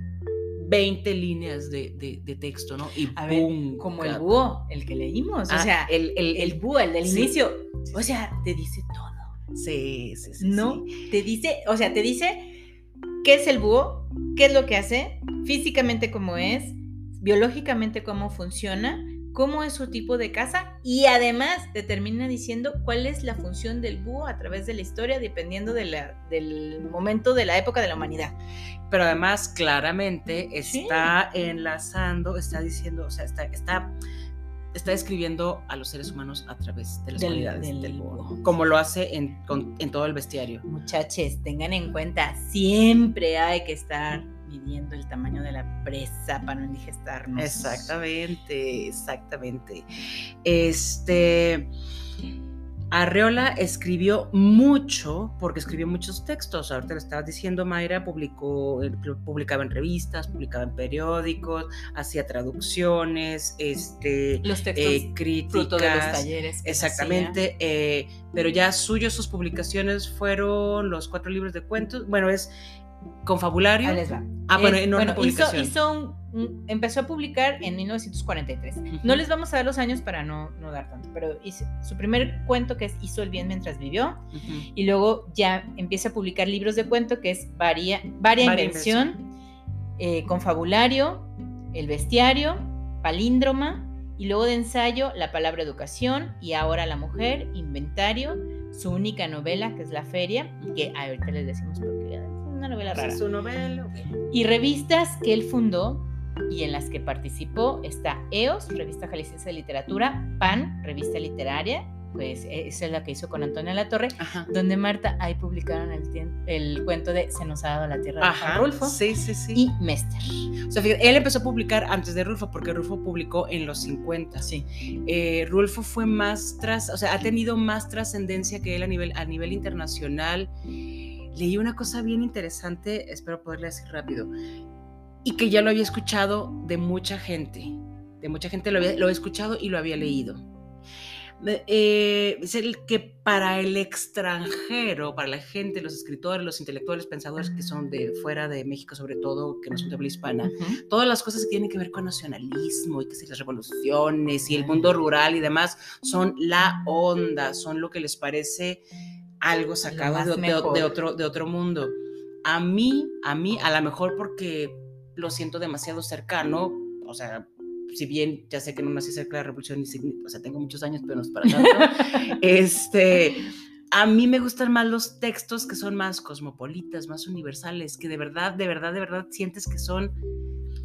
20 líneas de, de- de texto, ¿no? Y a ver, ¡pum! como el búho, el que leímos, o Ah, sea, el, el, el el- búho, el del sí. inicio, o sea, te dice todo. Sí, sí, sí. No, sí. te dice, o sea, te dice qué es el búho, qué es lo que hace, físicamente cómo es, biológicamente cómo funciona, cómo es su tipo de casa y además te termina diciendo cuál es la función del búho a través de la historia dependiendo de la- del momento de la época de la humanidad. Pero además, claramente Sí. está enlazando, está diciendo, o sea, está, está, está describiendo a los seres humanos a través de las Del- cualidades del del búho, búho. como lo hace en, con- en todo el bestiario. Muchachos, tengan en cuenta, siempre hay que estar midiendo el tamaño de la presa para no indigestarnos. Exactamente, exactamente. Este. Arreola escribió mucho, porque escribió muchos textos. Ahorita lo estabas diciendo, Mayra, publicó, eh, publicaba en revistas, publicaba en periódicos, hacía traducciones, este, Los textos eh, críticas. fruto de los talleres. que Exactamente, eh, pero ya suyos sus publicaciones fueron los cuatro libros de cuentos. Bueno, es confabulario. hacía. Ahí les va. Ah, bueno, en hizo, publicación. hizo un- un- empezó a publicar en 1943. No les vamos a dar los años para no, no dar tanto, pero hizo- su primer cuento que es Hizo el bien mientras vivió, y luego ya empieza a publicar libros de cuento que es Varia, Varia, Varia Invención, eh, Confabulario, El Bestiario, Palíndroma, y luego de ensayo La Palabra Educación, y ahora La Mujer, Inventario, su única novela que es La Feria, que ahorita les decimos porque es una novela rara. es su novela. Y revistas que él fundó y en las que participó está EOS, Revista Jalisciense de Literatura, PAN, Revista Literaria, pues esa es la que hizo con Antonia La Torre, donde Marta ahí publicaron el, el, cuento de Se nos ha dado la tierra de Rulfo sí, sí, sí. y Mester. O sea, fíjate, él empezó a publicar antes de Rulfo, porque Rulfo publicó en los 50. Sí. Eh, Rulfo fue más tras, o sea, ha tenido más trascendencia que él a nivel, a nivel internacional. Leí una cosa bien interesante, espero poderle decir rápido, y que ya lo había escuchado de mucha gente. De mucha gente lo había, lo he escuchado y lo había leído eh, es el que para el extranjero, para la gente, los escritores, los intelectuales, pensadores que son de fuera de México, sobre todo, que no son de habla hispana, todas las cosas que tienen que ver con nacionalismo y que si las revoluciones y el mundo rural y demás son la onda, son lo que les parece algo sacado de, de, otro, de otro mundo. A mí, a mí, a lo mejor porque lo siento demasiado cercano, o sea, si bien ya sé que no nací cerca de la revolución, o sea, tengo muchos años, pero no es para tanto, (laughs) este, a mí me gustan más los textos que son más cosmopolitas, más universales, que de verdad, de verdad, de verdad sientes que son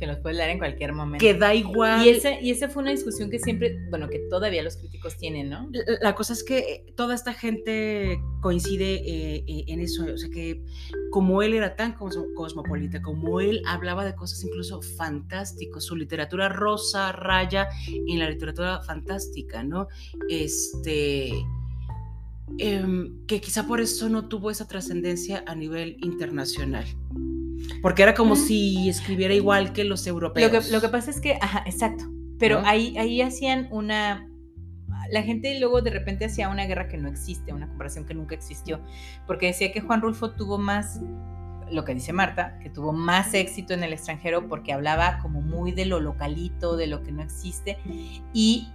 que los puedes leer en cualquier momento. Que da igual. Y, ese, y esa fue una discusión que siempre, bueno, que todavía los críticos tienen, ¿no? La, cosa es que eh, toda esta gente coincide eh, eh, en eso, o sea, que como él era tan cosmopolita, como él hablaba de cosas incluso fantásticas, su literatura rosa raya en la literatura fantástica, ¿no? Este... Em, que quizá por eso no tuvo esa trascendencia a nivel internacional. Porque era como si escribiera igual que los europeos. Lo que, lo que pasa es que, ajá, exacto. Pero ahí, ahí hacían una. La gente luego de repente hacía una guerra que no existe, una comparación que nunca existió. Porque decía que Juan Rulfo tuvo más, lo que dice Marta, que tuvo más éxito en el extranjero porque hablaba como muy de lo localito, de lo que no existe. Y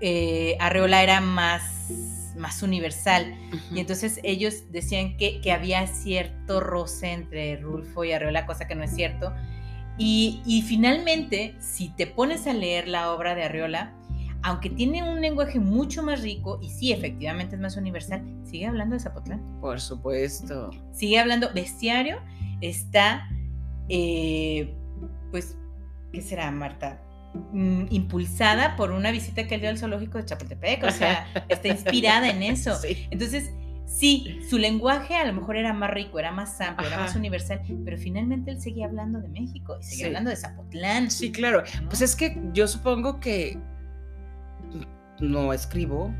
eh, Arreola era más más universal. Y entonces ellos decían que, que, había cierto roce entre Rulfo y Arreola, cosa que no es cierto. Y, y, finalmente, si te pones a leer la obra de Arreola, aunque tiene un lenguaje mucho más rico y sí, efectivamente es más universal, sigue hablando de Zapotlán. Por supuesto. Sigue hablando, bestiario está, eh, pues, ¿qué será, Marta? Mm, impulsada por una visita que él dio al zoológico de Chapultepec, o sea, está inspirada en eso. (laughs) Entonces, sí, su lenguaje a lo mejor era más rico, era más amplio, era más universal, pero finalmente él seguía hablando de México y seguía hablando de Zapotlán. Sí, claro. Pues es que yo supongo que no escribo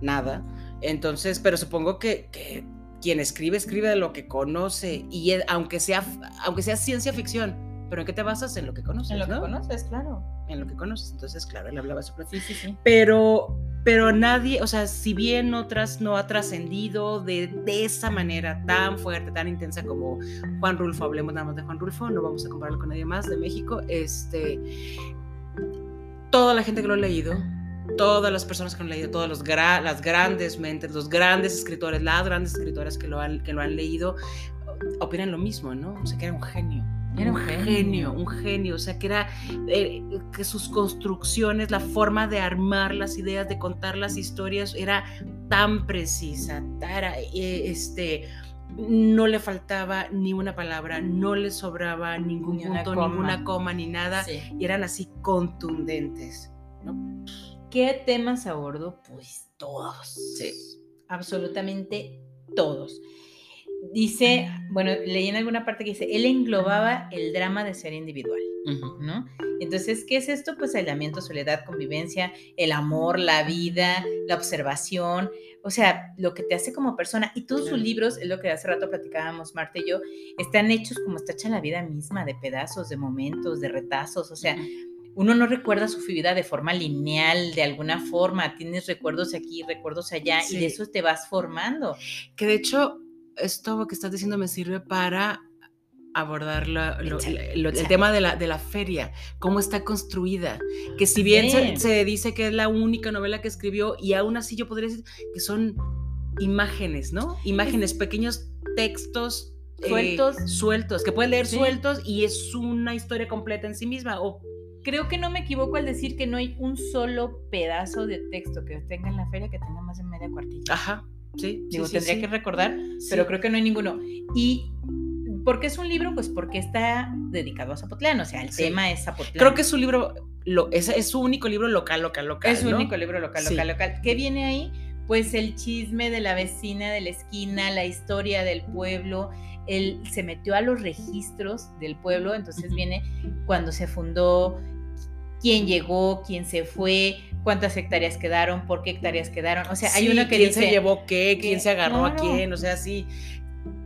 nada, entonces, pero supongo que, que quien escribe, escribe de lo que conoce y aunque sea, aunque sea ciencia ficción pero ¿en qué te basas? En lo que conoces. En lo que conoces, claro. En lo que conoces. Entonces, claro, él hablaba sobre sí, sí, sí. Pero, pero nadie, o sea, si bien otras no ha trascendido de, de, esa manera tan fuerte, tan intensa como Juan Rulfo, hablemos nada más de Juan Rulfo, no vamos a compararlo con nadie más de México, este, toda la gente que lo ha leído, todas las personas que lo han leído, todas los las grandes mentes, los grandes escritores, las grandes escritoras que lo han, que lo han leído, opinan lo mismo, ¿no? O sea, que era un genio era un genio, un genio, o sea, que era eh, que sus construcciones, la forma de armar las ideas, de contar las historias, era tan precisa, eh, este, no le faltaba ni una palabra, no le sobraba ningún punto, ninguna coma ni nada, y eran así contundentes. ¿Qué temas abordó? Pues todos. Sí. Absolutamente todos. Dice, bueno, leí en alguna parte que dice, él englobaba el drama de ser individual, ¿no? Entonces, ¿qué es esto? Pues aislamiento, soledad, convivencia, el amor, la vida, la observación, o sea, lo que te hace como persona. Y todos sus libros, es lo que hace rato platicábamos Marta y yo, están hechos como está hecha la vida misma, de pedazos, de momentos, de retazos, o sea, uno no recuerda su vida de forma lineal, de alguna forma, tienes recuerdos aquí, recuerdos allá, y de eso te vas formando. Que de hecho, esto que estás diciendo me sirve para abordar el tema de la, de la feria, cómo está construida, que si bien se, dice que es la única novela que escribió y aún así yo podría decir que son imágenes, ¿no? Imágenes, pequeños textos eh, sueltos, sueltos, que pueden leer sueltos y es una historia completa en sí misma. O creo que no me equivoco al decir que no hay un solo pedazo de texto que tenga en la feria que tenga más de media cuartilla. Ajá. Sí, Digo, tendría que recordar, pero creo que no hay ninguno. Y ¿por qué es un libro? Pues porque está dedicado a Zapotlán, o sea, el tema es Zapotlán. Creo que es un libro, lo, es, es, su único libro local, local, local. Es su único libro local, local, local. ¿Qué viene ahí? pues el chisme de la vecina de la esquina, la historia del pueblo. Él se metió a los registros del pueblo, entonces viene cuando se fundó, quién llegó, quién se fue, cuántas hectáreas quedaron, por qué hectáreas quedaron. O sea, hay uno que quién dice, se llevó qué, quién se agarró a quién, o sea, sí.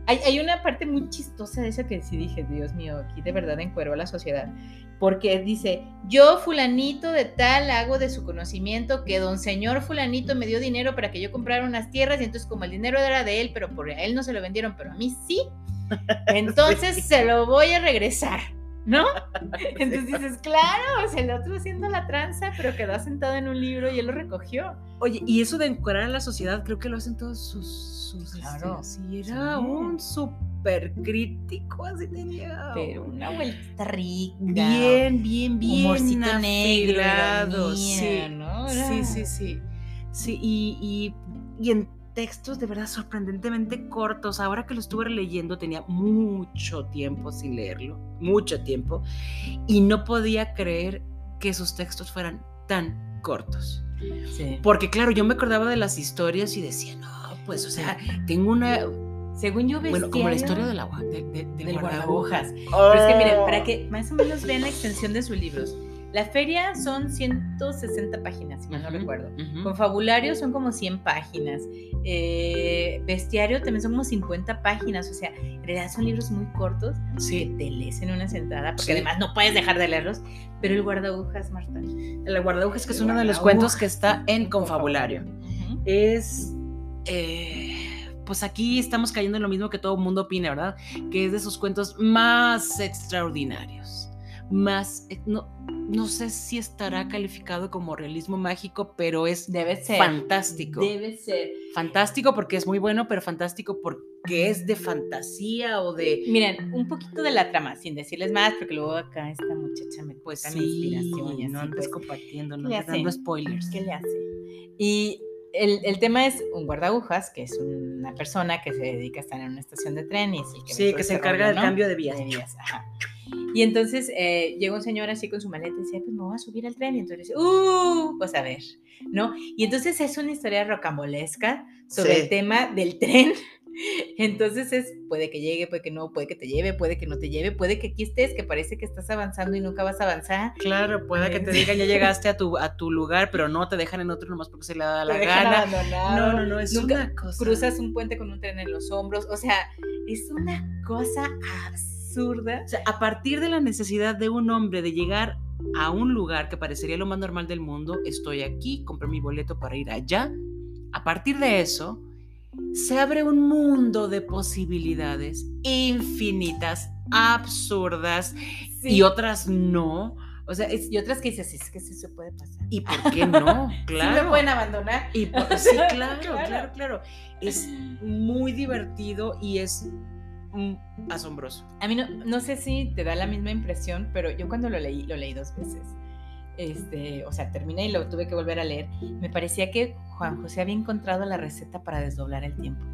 Hay, hay, una parte muy chistosa de esa que sí dije, Dios mío, aquí de verdad encuero a la sociedad. Porque dice, yo fulanito de tal hago de su conocimiento que don señor fulanito me dio dinero para que yo comprara unas tierras y entonces como el dinero era de él, pero por él no se lo vendieron, pero a mí sí, (laughs) entonces se lo voy a regresar. ¿No? (laughs) Entonces dices, claro, o sea, el otro haciendo la tranza, pero quedó sentado en un libro y él lo recogió. Oye, y eso de encuadrar a la sociedad, creo que lo hacen todos sus... sus claro. sí, era un súper crítico, así tenía... Pero una vuelta rica. Bien, bien, bien. Humorcito negro. sí, ¿no? sí, sí, sí. Sí, y, y, y en textos de verdad sorprendentemente cortos. Ahora que lo estuve leyendo tenía mucho tiempo sin leerlo, mucho tiempo, y no podía creer que sus textos fueran tan cortos. Sí. Porque claro, yo me acordaba de las historias y decía, no, pues, o sea, tengo una... Según yo, Bueno, como la historia de la, de, de, del del guardabujas. guardabujas. Pero es que miren, para que más o menos vean la extensión de sus libros. La feria son 160 páginas, si mal no recuerdo. Confabulario son como 100 páginas. Eh, bestiario también son como 50 páginas. O sea, en realidad son libros muy cortos que Sí, te lees en una sentada, porque Sí. además no puedes dejar de leerlos. Pero el guardabujas, Marta. el guardabujas que es uno de los cuentos que está en confabulario. Es, eh, pues aquí estamos cayendo en lo mismo que todo el mundo opina, ¿verdad? Que es de sus cuentos más extraordinarios, más, eh, no, no sé si estará calificado como realismo mágico, pero es Debe ser. fantástico. Debe ser. Fantástico porque es muy bueno, pero fantástico porque es de fantasía o de... Miren, un poquito de la trama, sin decirles más, porque luego acá esta muchacha me Pues cuenta mi sí, inspiración y no andes pues, compartiendo, ¿qué no andes dando spoilers. ¿Qué le hace? Y el, el tema es un guardagujas, que es una persona que se dedica a estar en una estación de tren y es el que Sí, que se ese encarga del ¿no? cambio de vías. De vías, ajá. Y entonces eh, llega un señor así con su maleta y dice, pues me voy a subir al tren. Y entonces ¡uh! Pues a ver, ¿no? Y entonces es una historia rocambolesca sobre Sí. el tema del tren. (laughs) Entonces es, puede que llegue, puede que no, puede que te lleve, puede que no te lleve, puede que aquí estés, que parece que estás avanzando y nunca vas a avanzar. Claro, puede que te (laughs) digan ya llegaste a tu, a tu lugar, pero no te dejan en otro nomás porque se le da la Te gana. No, no, no, es Nunca una cosa. cruzas un puente con un tren en los hombros, o sea, es una cosa absurda. O sea, a partir de la necesidad de un hombre de llegar a un lugar que parecería lo más normal del mundo, estoy aquí, compré mi boleto para ir allá. A partir de eso, se abre un mundo de posibilidades infinitas, absurdas y otras no. O sea, es, Y otras que dices, es que sí se puede pasar. ¿y por qué no? Claro. (laughs) Sí me pueden abandonar. Y por- (laughs) sí, (laughs) claro, Claro. claro, claro. Es muy divertido y es asombroso. A mí no, no sé si te da la misma impresión, pero yo cuando lo leí, lo leí dos veces. Este, o sea, terminé y lo tuve que volver a leer. Me parecía que Juan José había encontrado la receta para desdoblar el tiempo.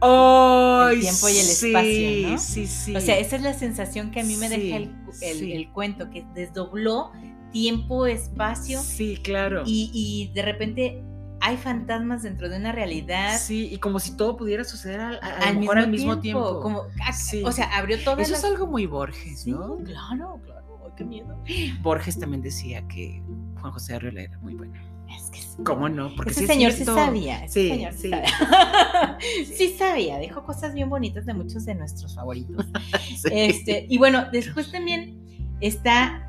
¡Ay, tiempo y el sí, espacio, ¿no? Sí, sí. O sea, esa es la sensación que a mí me Sí, deja el, el- sí. el cuento, que desdobló tiempo, espacio Sí, claro. y, y de repente hay fantasmas dentro de una realidad. Sí, y como si todo pudiera suceder al, a- a lo al mejor mismo, al mismo tiempo. tiempo. Como, ah, Sí. O sea, abrió todas Eso las... es algo muy Borges, Sí, ¿no? claro, claro. Qué miedo. Borges también decía que Juan José Arriola era muy bueno. Es que sí. ¿Cómo no? Porque ese sí señor sí sabía. ese Sí, señor sí, sí. sabía. (laughs) Sí sabía. Dejó cosas bien bonitas de muchos de nuestros favoritos. (laughs) Sí. Este, y bueno, después también está.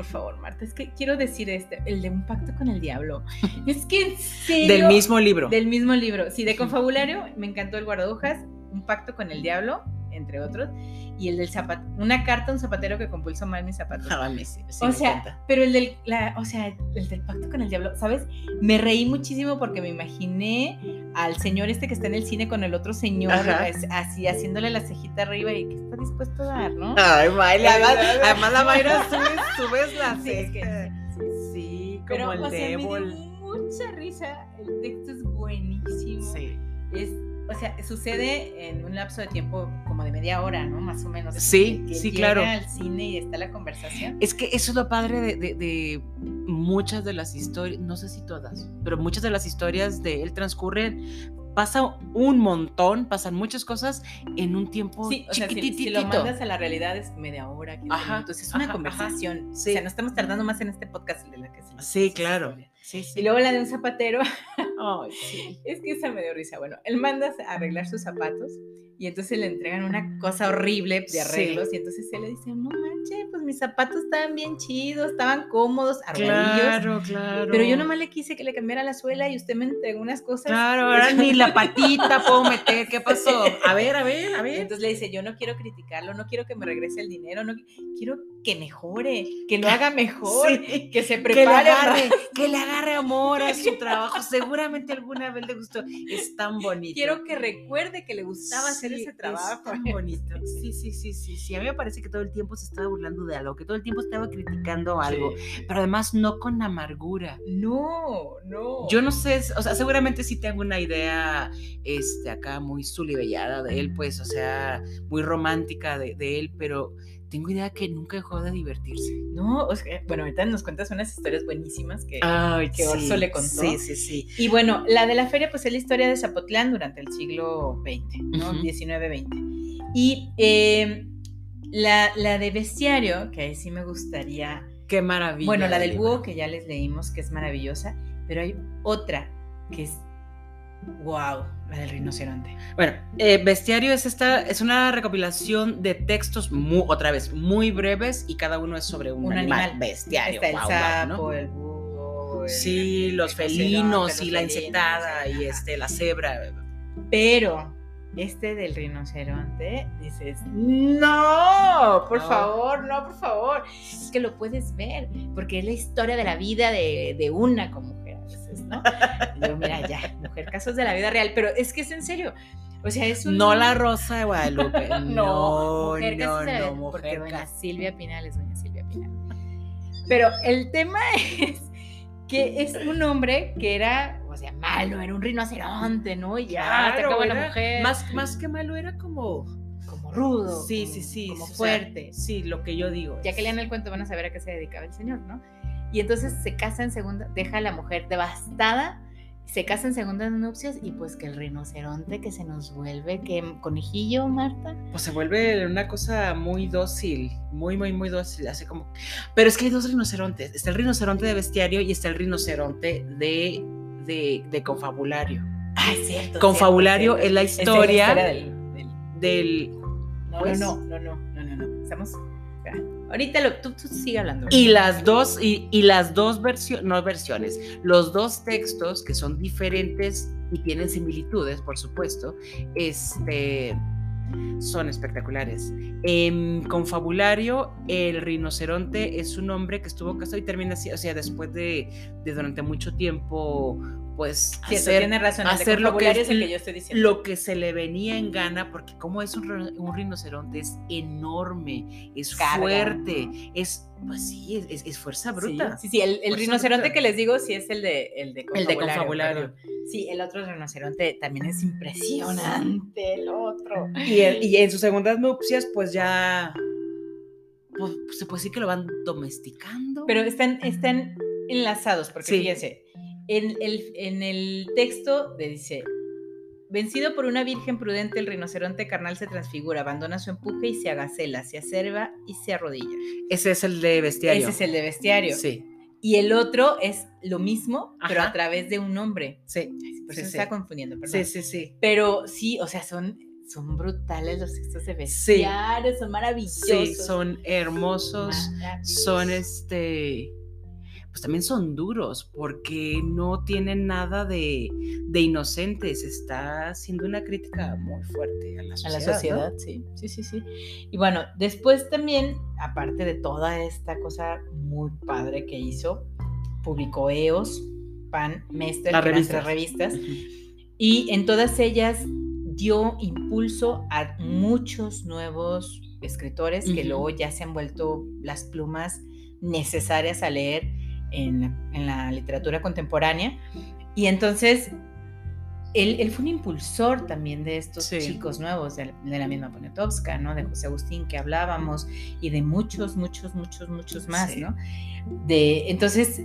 Por favor, Marta, es que quiero decir este, el de un pacto con el diablo. (laughs) Es que en serio. Del mismo libro. Del mismo libro. Sí, de Confabulario, me encantó el guardahojas, un pacto con el diablo, entre otros, y el del zapato, una carta a un zapatero que compulsó mal mis zapatos. Ah, me- sí, sí o sea, encanta. pero el del, la- o sea, el del pacto con el diablo, ¿sabes? Me reí muchísimo porque me imaginé al señor este que está en el cine con el otro señor, es- así haciéndole la cejita arriba y que está dispuesto a dar, ¿no? Ay, Mayra, Ay, además, la Mayra (laughs) subes, subes la Sí, es que ceja. sí, Pero, como el o sea, me dio Devil. mucha risa, el texto es buenísimo. Sí. Es, o sea, sucede en un lapso de tiempo como de media hora, ¿no? Más o menos. Sí, Que sí, llega claro. al cine y está la conversación. Es que eso es lo padre de, de- de muchas de las historias, no sé si todas, pero muchas de las historias de él transcurren pasa un montón, pasan muchas cosas en un tiempo sí, o sea, si, lo mandas a la realidad es media hora, entonces es una conversación. O sea, no estamos tardando más en este podcast de la que se Sí, claro. Sí, Y luego la de un zapatero. (laughs) Es que esa me dio risa. Bueno, él manda a arreglar sus zapatos y entonces le entregan una cosa horrible de arreglos y entonces él le dice, no manches, pues mis zapatos estaban bien chidos, estaban cómodos, arregladillos. Claro, claro. Pero yo nomás le quise que le cambiara la suela y usted me entregó unas cosas. Claro, ahora ni la patita (laughs) puedo meter, ¿qué pasó? A ver, a ver, a ver. entonces le dice, yo no quiero criticarlo, no quiero que me regrese el dinero, no quiero que mejore, que lo haga mejor, que se prepare. Que le, agarre, que le agarre amor a (laughs) su trabajo. Seguramente alguna vez le gustó. Es tan bonito. Quiero que recuerde que le gustaba hacer ese trabajo. Es tan bonito. Sí, sí, sí, sí, sí. A mí me parece que todo el tiempo se estaba burlando de algo, que todo el tiempo estaba criticando algo, pero además no con amargura. No, no. Yo no sé, o sea, seguramente sí tengo una idea este, acá muy sulibellada de él, pues, o sea, muy romántica de, de él, pero tengo idea que nunca dejó de divertirse. No, o sea, bueno, ahorita nos cuentas unas historias buenísimas que, que Orso le contó. Sí, sí, sí. Y bueno, la de la feria, pues es la historia de Zapotlán durante el siglo XX, ¿no? 19-20. Y em, la, la, de bestiario, que ahí sí me gustaría. Qué maravilla. Bueno, la del búho, que ya les leímos, que es maravillosa, pero hay otra que es Wow, la del rinoceronte. Bueno, eh, Bestiario es esta, es una recopilación de textos otra vez muy breves y cada uno es sobre un, animal, bestiario. Está el sapo, el búho, sí, los felinos y la insectada y este la cebra. Pero este del rinoceronte dices, no, por favor, no, por favor. Es que lo puedes ver porque es la historia de la vida de, de una como ¿no? yo, mira, ya, mujer, casos de la vida real, pero es que es en serio. O sea, es un... No la Rosa de Guadalupe. (laughs) no, mujer, no, no, mujer. Porque doña Silvia Pinal es doña Silvia Pinal. Pero el tema (laughs) es que es un hombre que era, o sea, malo, era un rinoceronte, ¿no? Y ya claro, la mujer. Más, más que malo, era como como rudo. Sí, sí, sí. Como fuerte. sí, lo que yo digo. Ya que lean el cuento van a saber a qué se dedicaba el señor, ¿no? Y entonces se casa en segunda, deja a la mujer devastada, se casa en segundas nupcias y pues que el rinoceronte que se nos vuelve, que conejillo, Marta. Pues se vuelve una cosa muy dócil, muy, muy, muy dócil, así como... Pero es que hay dos rinocerontes, está el rinoceronte de bestiario y está el rinoceronte de, de, confabulario. Ah, es cierto. Confabulario es la historia, del... del, no, pues no, no, no, no, no, no, estamos Ahorita lo, tú, tú sigue hablando. Y las dos, y, y las dos versiones, no versiones, los dos textos que son diferentes y tienen similitudes, por supuesto, este, son espectaculares. En Confabulario, el rinoceronte es un hombre que estuvo casado y termina así, o sea, después de, de durante mucho tiempo pues hacer, tiene razón, hacer lo, que, es, que yo estoy diciendo. lo que se le venía en gana, porque como es un, un rinoceronte, es enorme, es fuerte, es, pues sí, es, es fuerza bruta. Sí, sí, el, rinoceronte que les digo sí es el de, el de confabulario. El de confabulario. Sí, el otro rinoceronte también es impresionante, el otro. Y, y en sus segundas nupcias, pues ya, pues, se puede decir que lo van domesticando. Pero están, están enlazados, porque fíjense, en el, en el texto dice, vencido por una virgen prudente, el rinoceronte carnal se transfigura, abandona su empuje y se agacela, se acerva y se arrodilla. Ese es el de bestiario. Ese es el de bestiario. Sí. Y el otro es lo mismo, pero a través de un hombre. Sí. Por eso se está confundiendo, perdón. Sí, sí, sí. Pero sí, o sea, son, son brutales los textos de bestiario, son maravillosos. Sí, son hermosos, son este pues también son duros porque no tienen nada de, inocentes. Está haciendo una crítica muy fuerte a la sociedad. A la sociedad, sí, sí, sí, sí. Y bueno, después también, aparte de toda esta cosa muy padre que hizo, publicó EOS, PAN, Mester, las revistas. revistas. Y en todas ellas dio impulso a muchos nuevos escritores que luego ya se han vuelto las plumas necesarias a leer en, la literatura contemporánea. Y entonces él, fue un impulsor también de estos chicos nuevos, de, la misma Poniatowska, ¿no? De José Agustín que hablábamos y de muchos, muchos, muchos, muchos más, ¿no? De, entonces,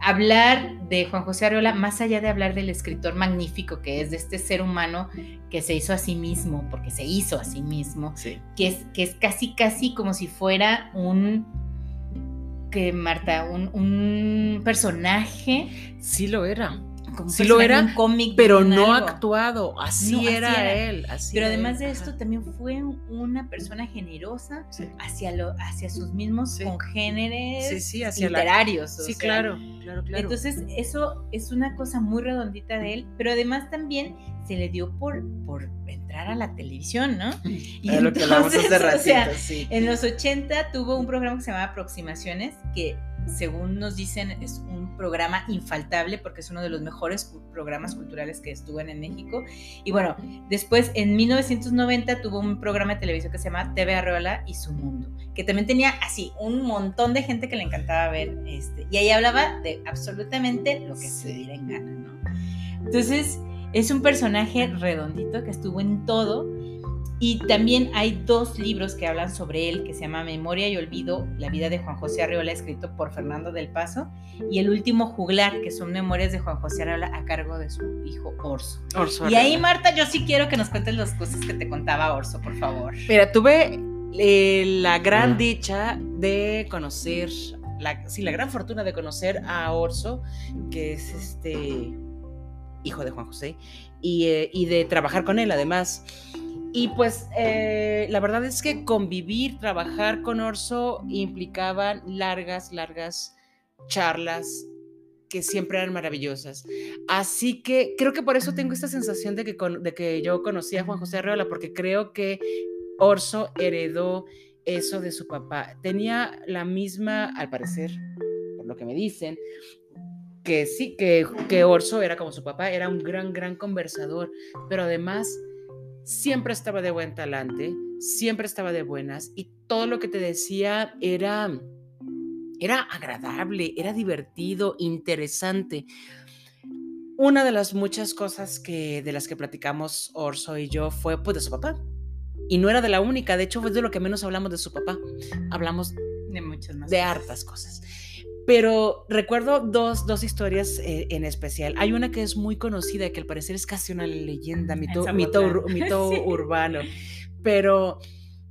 hablar de Juan José Arreola, más allá de hablar del escritor magnífico que es, de este ser humano que se hizo a sí mismo, porque se hizo a sí mismo, que, es, que es casi, casi como si fuera un Marta, un, un personaje. Sí lo era sí lo era, cómic pero no actuado, así, era, él. pero además de esto, también fue una persona generosa hacia, lo, hacia sus mismos congéneres literarios. sí, claro, claro, claro. Entonces, eso es una cosa muy redondita de él, pero además también se le dio por, por entrar a la televisión, ¿no? Y lo que hace ratito, sí. En los 80 tuvo un programa que se llamaba Aproximaciones, que según nos dicen, es un programa infaltable porque es uno de los mejores programas culturales que estuvo en México. Y bueno, después en 1990 tuvo un programa de televisión que se llama TV Arreola y su mundo, que también tenía así un montón de gente que le encantaba ver. Este, y ahí hablaba de absolutamente lo que se diera en gana, ¿no? Entonces, es un personaje redondito que estuvo en todo y también hay dos libros que hablan sobre él, que se llama Memoria y Olvido, la vida de Juan José Arreola, escrito por Fernando del Paso, y el último Juglar, que son memorias de Juan José Arreola a cargo de su hijo Orso. y ahí, Marta, yo sí quiero que nos cuentes las cosas que te contaba Orso, por favor. Mira, tuve eh, la gran dicha de conocer, la, sí, la gran fortuna de conocer a Orso, que es este hijo de Juan José, y, eh, y de trabajar con él además. Y pues eh, la verdad es que convivir, trabajar con Orso implicaban largas, largas charlas que siempre eran maravillosas. Así que creo que por eso tengo esta sensación de que, de que yo conocí a Juan José Arreola, porque creo que Orso heredó eso de su papá. Tenía la misma, al parecer, por lo que me dicen, que sí, que, que Orso era como su papá, era un gran, gran conversador, pero además siempre estaba de buen talante, siempre estaba de buenas y todo lo que te decía era, era agradable, era divertido, interesante. Una de las muchas cosas que, de las que platicamos Orso y yo fue pues de su papá. Y no era de la única, de hecho fue de lo que menos hablamos de su papá. Hablamos de muchas más. De hartas cosas. Pero recuerdo dos, dos historias eh, en especial. Hay una que es muy conocida, que al parecer es casi una leyenda, mito, mito, mito (laughs) urbano. Pero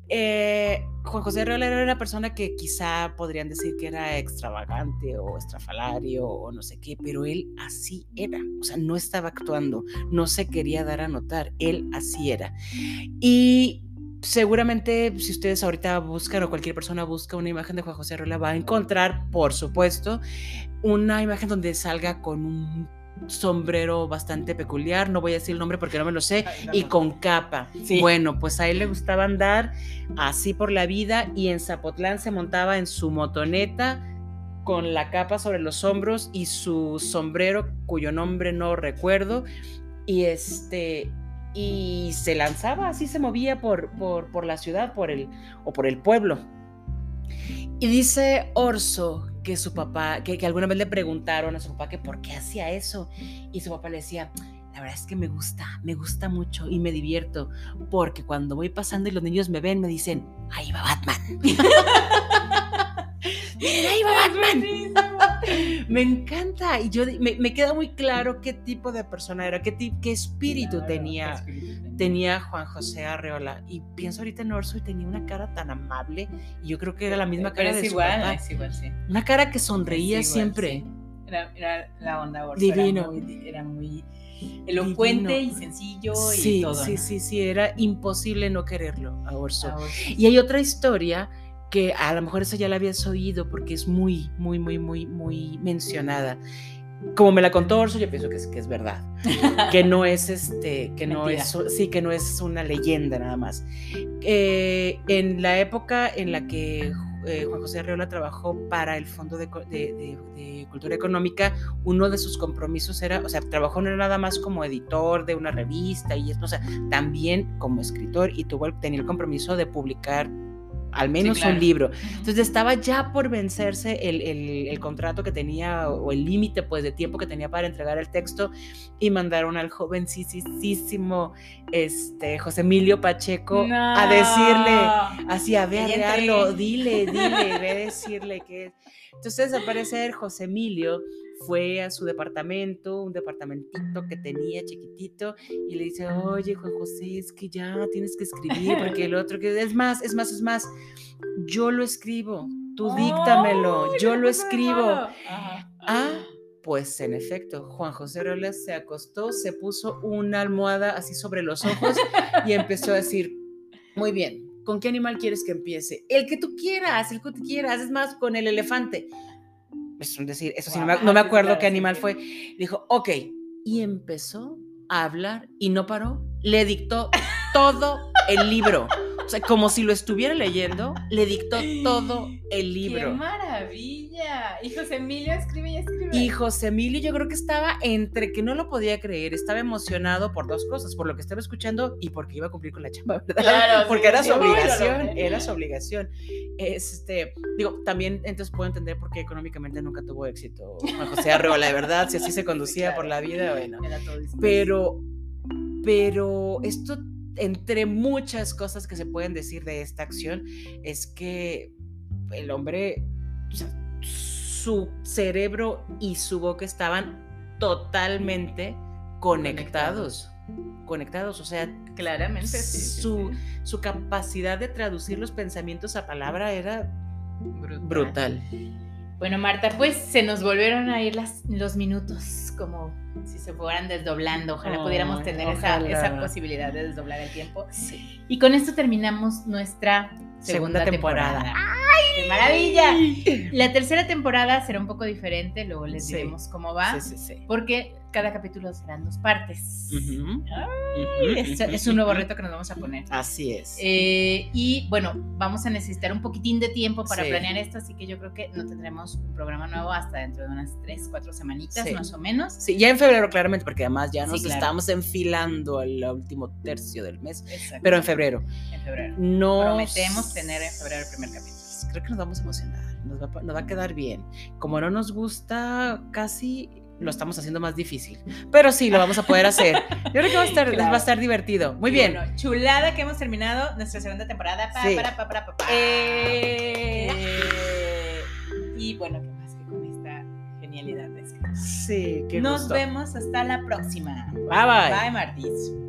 eh, Juan José Arreola era una persona que quizá podrían decir que era extravagante o estrafalario o no sé qué, pero él así era. O sea, no estaba actuando, no se quería dar a notar, él así era. Y seguramente si ustedes ahorita buscan o cualquier persona busca una imagen de Juan José Arreola va a encontrar, por supuesto, una imagen donde salga con un sombrero bastante peculiar, no voy a decir el nombre porque no me lo sé, y con capa. Bueno, pues a él le gustaba andar así por la vida y en Zapotlán se montaba en su motoneta con la capa sobre los hombros y su sombrero cuyo nombre no recuerdo. Y este y se lanzaba, así se movía por, por, la ciudad por el, o por el pueblo. Y dice Orso que su papá, que, que, alguna vez le preguntaron a su papá que por qué hacía eso. Y su papá le decía, la verdad es que me gusta, me gusta mucho y me divierto, porque cuando voy pasando y los niños me ven, me dicen, ahí va Batman. (laughs) ahí va Batman. (laughs) me encanta. Y yo me, queda muy claro qué tipo de persona era, qué, qué espíritu, tenía, tenía Juan José Arreola. Y pienso ahorita en Orso y tenía una cara tan amable. Y yo creo que era la misma cara de su papá. Es igual, sí. Una cara que sonreía siempre. Era, la onda Orso. Divino. Era muy, elocuente y sencillo y todo. Sí, sí, sí, era imposible no quererlo a Orso. Y hay otra historia que a lo mejor esa ya la habías oído porque es muy, muy, muy, muy, muy mencionada. Como me la contó Orso, yo pienso que es, que es verdad, (laughs) que no es este, que no es, sí, que no es una leyenda nada más. Eh, en la época en la que eh, Juan José Arreola trabajó para el Fondo de, de, Cultura Económica, uno de sus compromisos era, o sea, trabajó no nada más como editor de una revista y esto, o sea, también como escritor y tuvo, tenía el compromiso de publicar al menos un libro. Entonces estaba ya por vencerse el, el, contrato que tenía o el límite pues de tiempo que tenía para entregar el texto y mandaron al jovencísimo este, José Emilio Pacheco a decirle, así, a ver, dile, dile, (laughs) ve a decirle que... Entonces al parecer José Emilio fue a su departamento, un departamentito que tenía chiquitito, y le dice, oye, Juan José, es que ya tienes que escribir, porque el (laughs) otro, que es más, es más, es más, yo lo escribo, tú díctamelo, yo lo escribo. Ah, pues en efecto, Juan José Robles se acostó, se puso una almohada así sobre los ojos y empezó a decir, muy bien, ¿con qué animal quieres que empiece? El que tú quieras, el que tú quieras, es más, con el elefante es decir, eso sí, no me, no me acuerdo qué animal fue. Dijo, ok, y empezó a hablar y no paró. Le dictó todo el libro. O sea, como si lo estuviera leyendo, le dictó todo el libro. ¡Qué maravilla! Y José Emilio escribe y escribe. Y José Emilio yo creo que estaba entre que no lo podía creer, estaba emocionado por dos cosas, por lo que estaba escuchando y porque iba a cumplir con la chamba, ¿verdad? Claro, porque era su obligación, era su obligación. Este, digo, también entonces puedo entender por qué económicamente nunca tuvo éxito Juan José Arreola, de verdad, si así se (laughs) conducía por la vida, bueno. Pero, pero esto entre muchas cosas que se pueden decir de esta acción, es que el hombre, su cerebro y su boca estaban totalmente conectados. Conectados, o sea, claramente su, su capacidad de traducir los pensamientos a palabra era brutal. Bueno, Marta, pues se nos volvieron a ir las, los minutos, como si se fueran desdoblando. Ojalá pudiéramos tener esa, esa, posibilidad de desdoblar el tiempo. Sí. Y con esto terminamos nuestra segunda, temporada. ¡Ay! ¡Qué maravilla! La tercera temporada será un poco diferente, luego les diremos cómo va. Sí, sí, sí. Porque cada capítulo serán dos partes. es, un nuevo reto que nos vamos a poner. Así es. Eh, y bueno, vamos a necesitar un poquitín de tiempo para planear esto, así que yo creo que no tendremos un programa nuevo hasta dentro de unas tres, cuatro semanitas más o menos. Sí, ya en febrero claramente, porque además ya nos estamos enfilando al último tercio del mes, pero en febrero. En febrero. No Prometemos tener en febrero el primer capítulo creo que nos vamos a emocionar, nos va, nos va, a quedar bien. Como no nos gusta casi lo estamos haciendo más difícil. Pero sí, lo vamos a poder hacer. Yo creo que va a estar, va a estar divertido. Muy bien. chulada que hemos terminado nuestra segunda temporada. para, para, para, eh, y bueno, ¿qué más que con esta genialidad de Sí, Nos vemos hasta la próxima. Bye bye. Bye, Martis.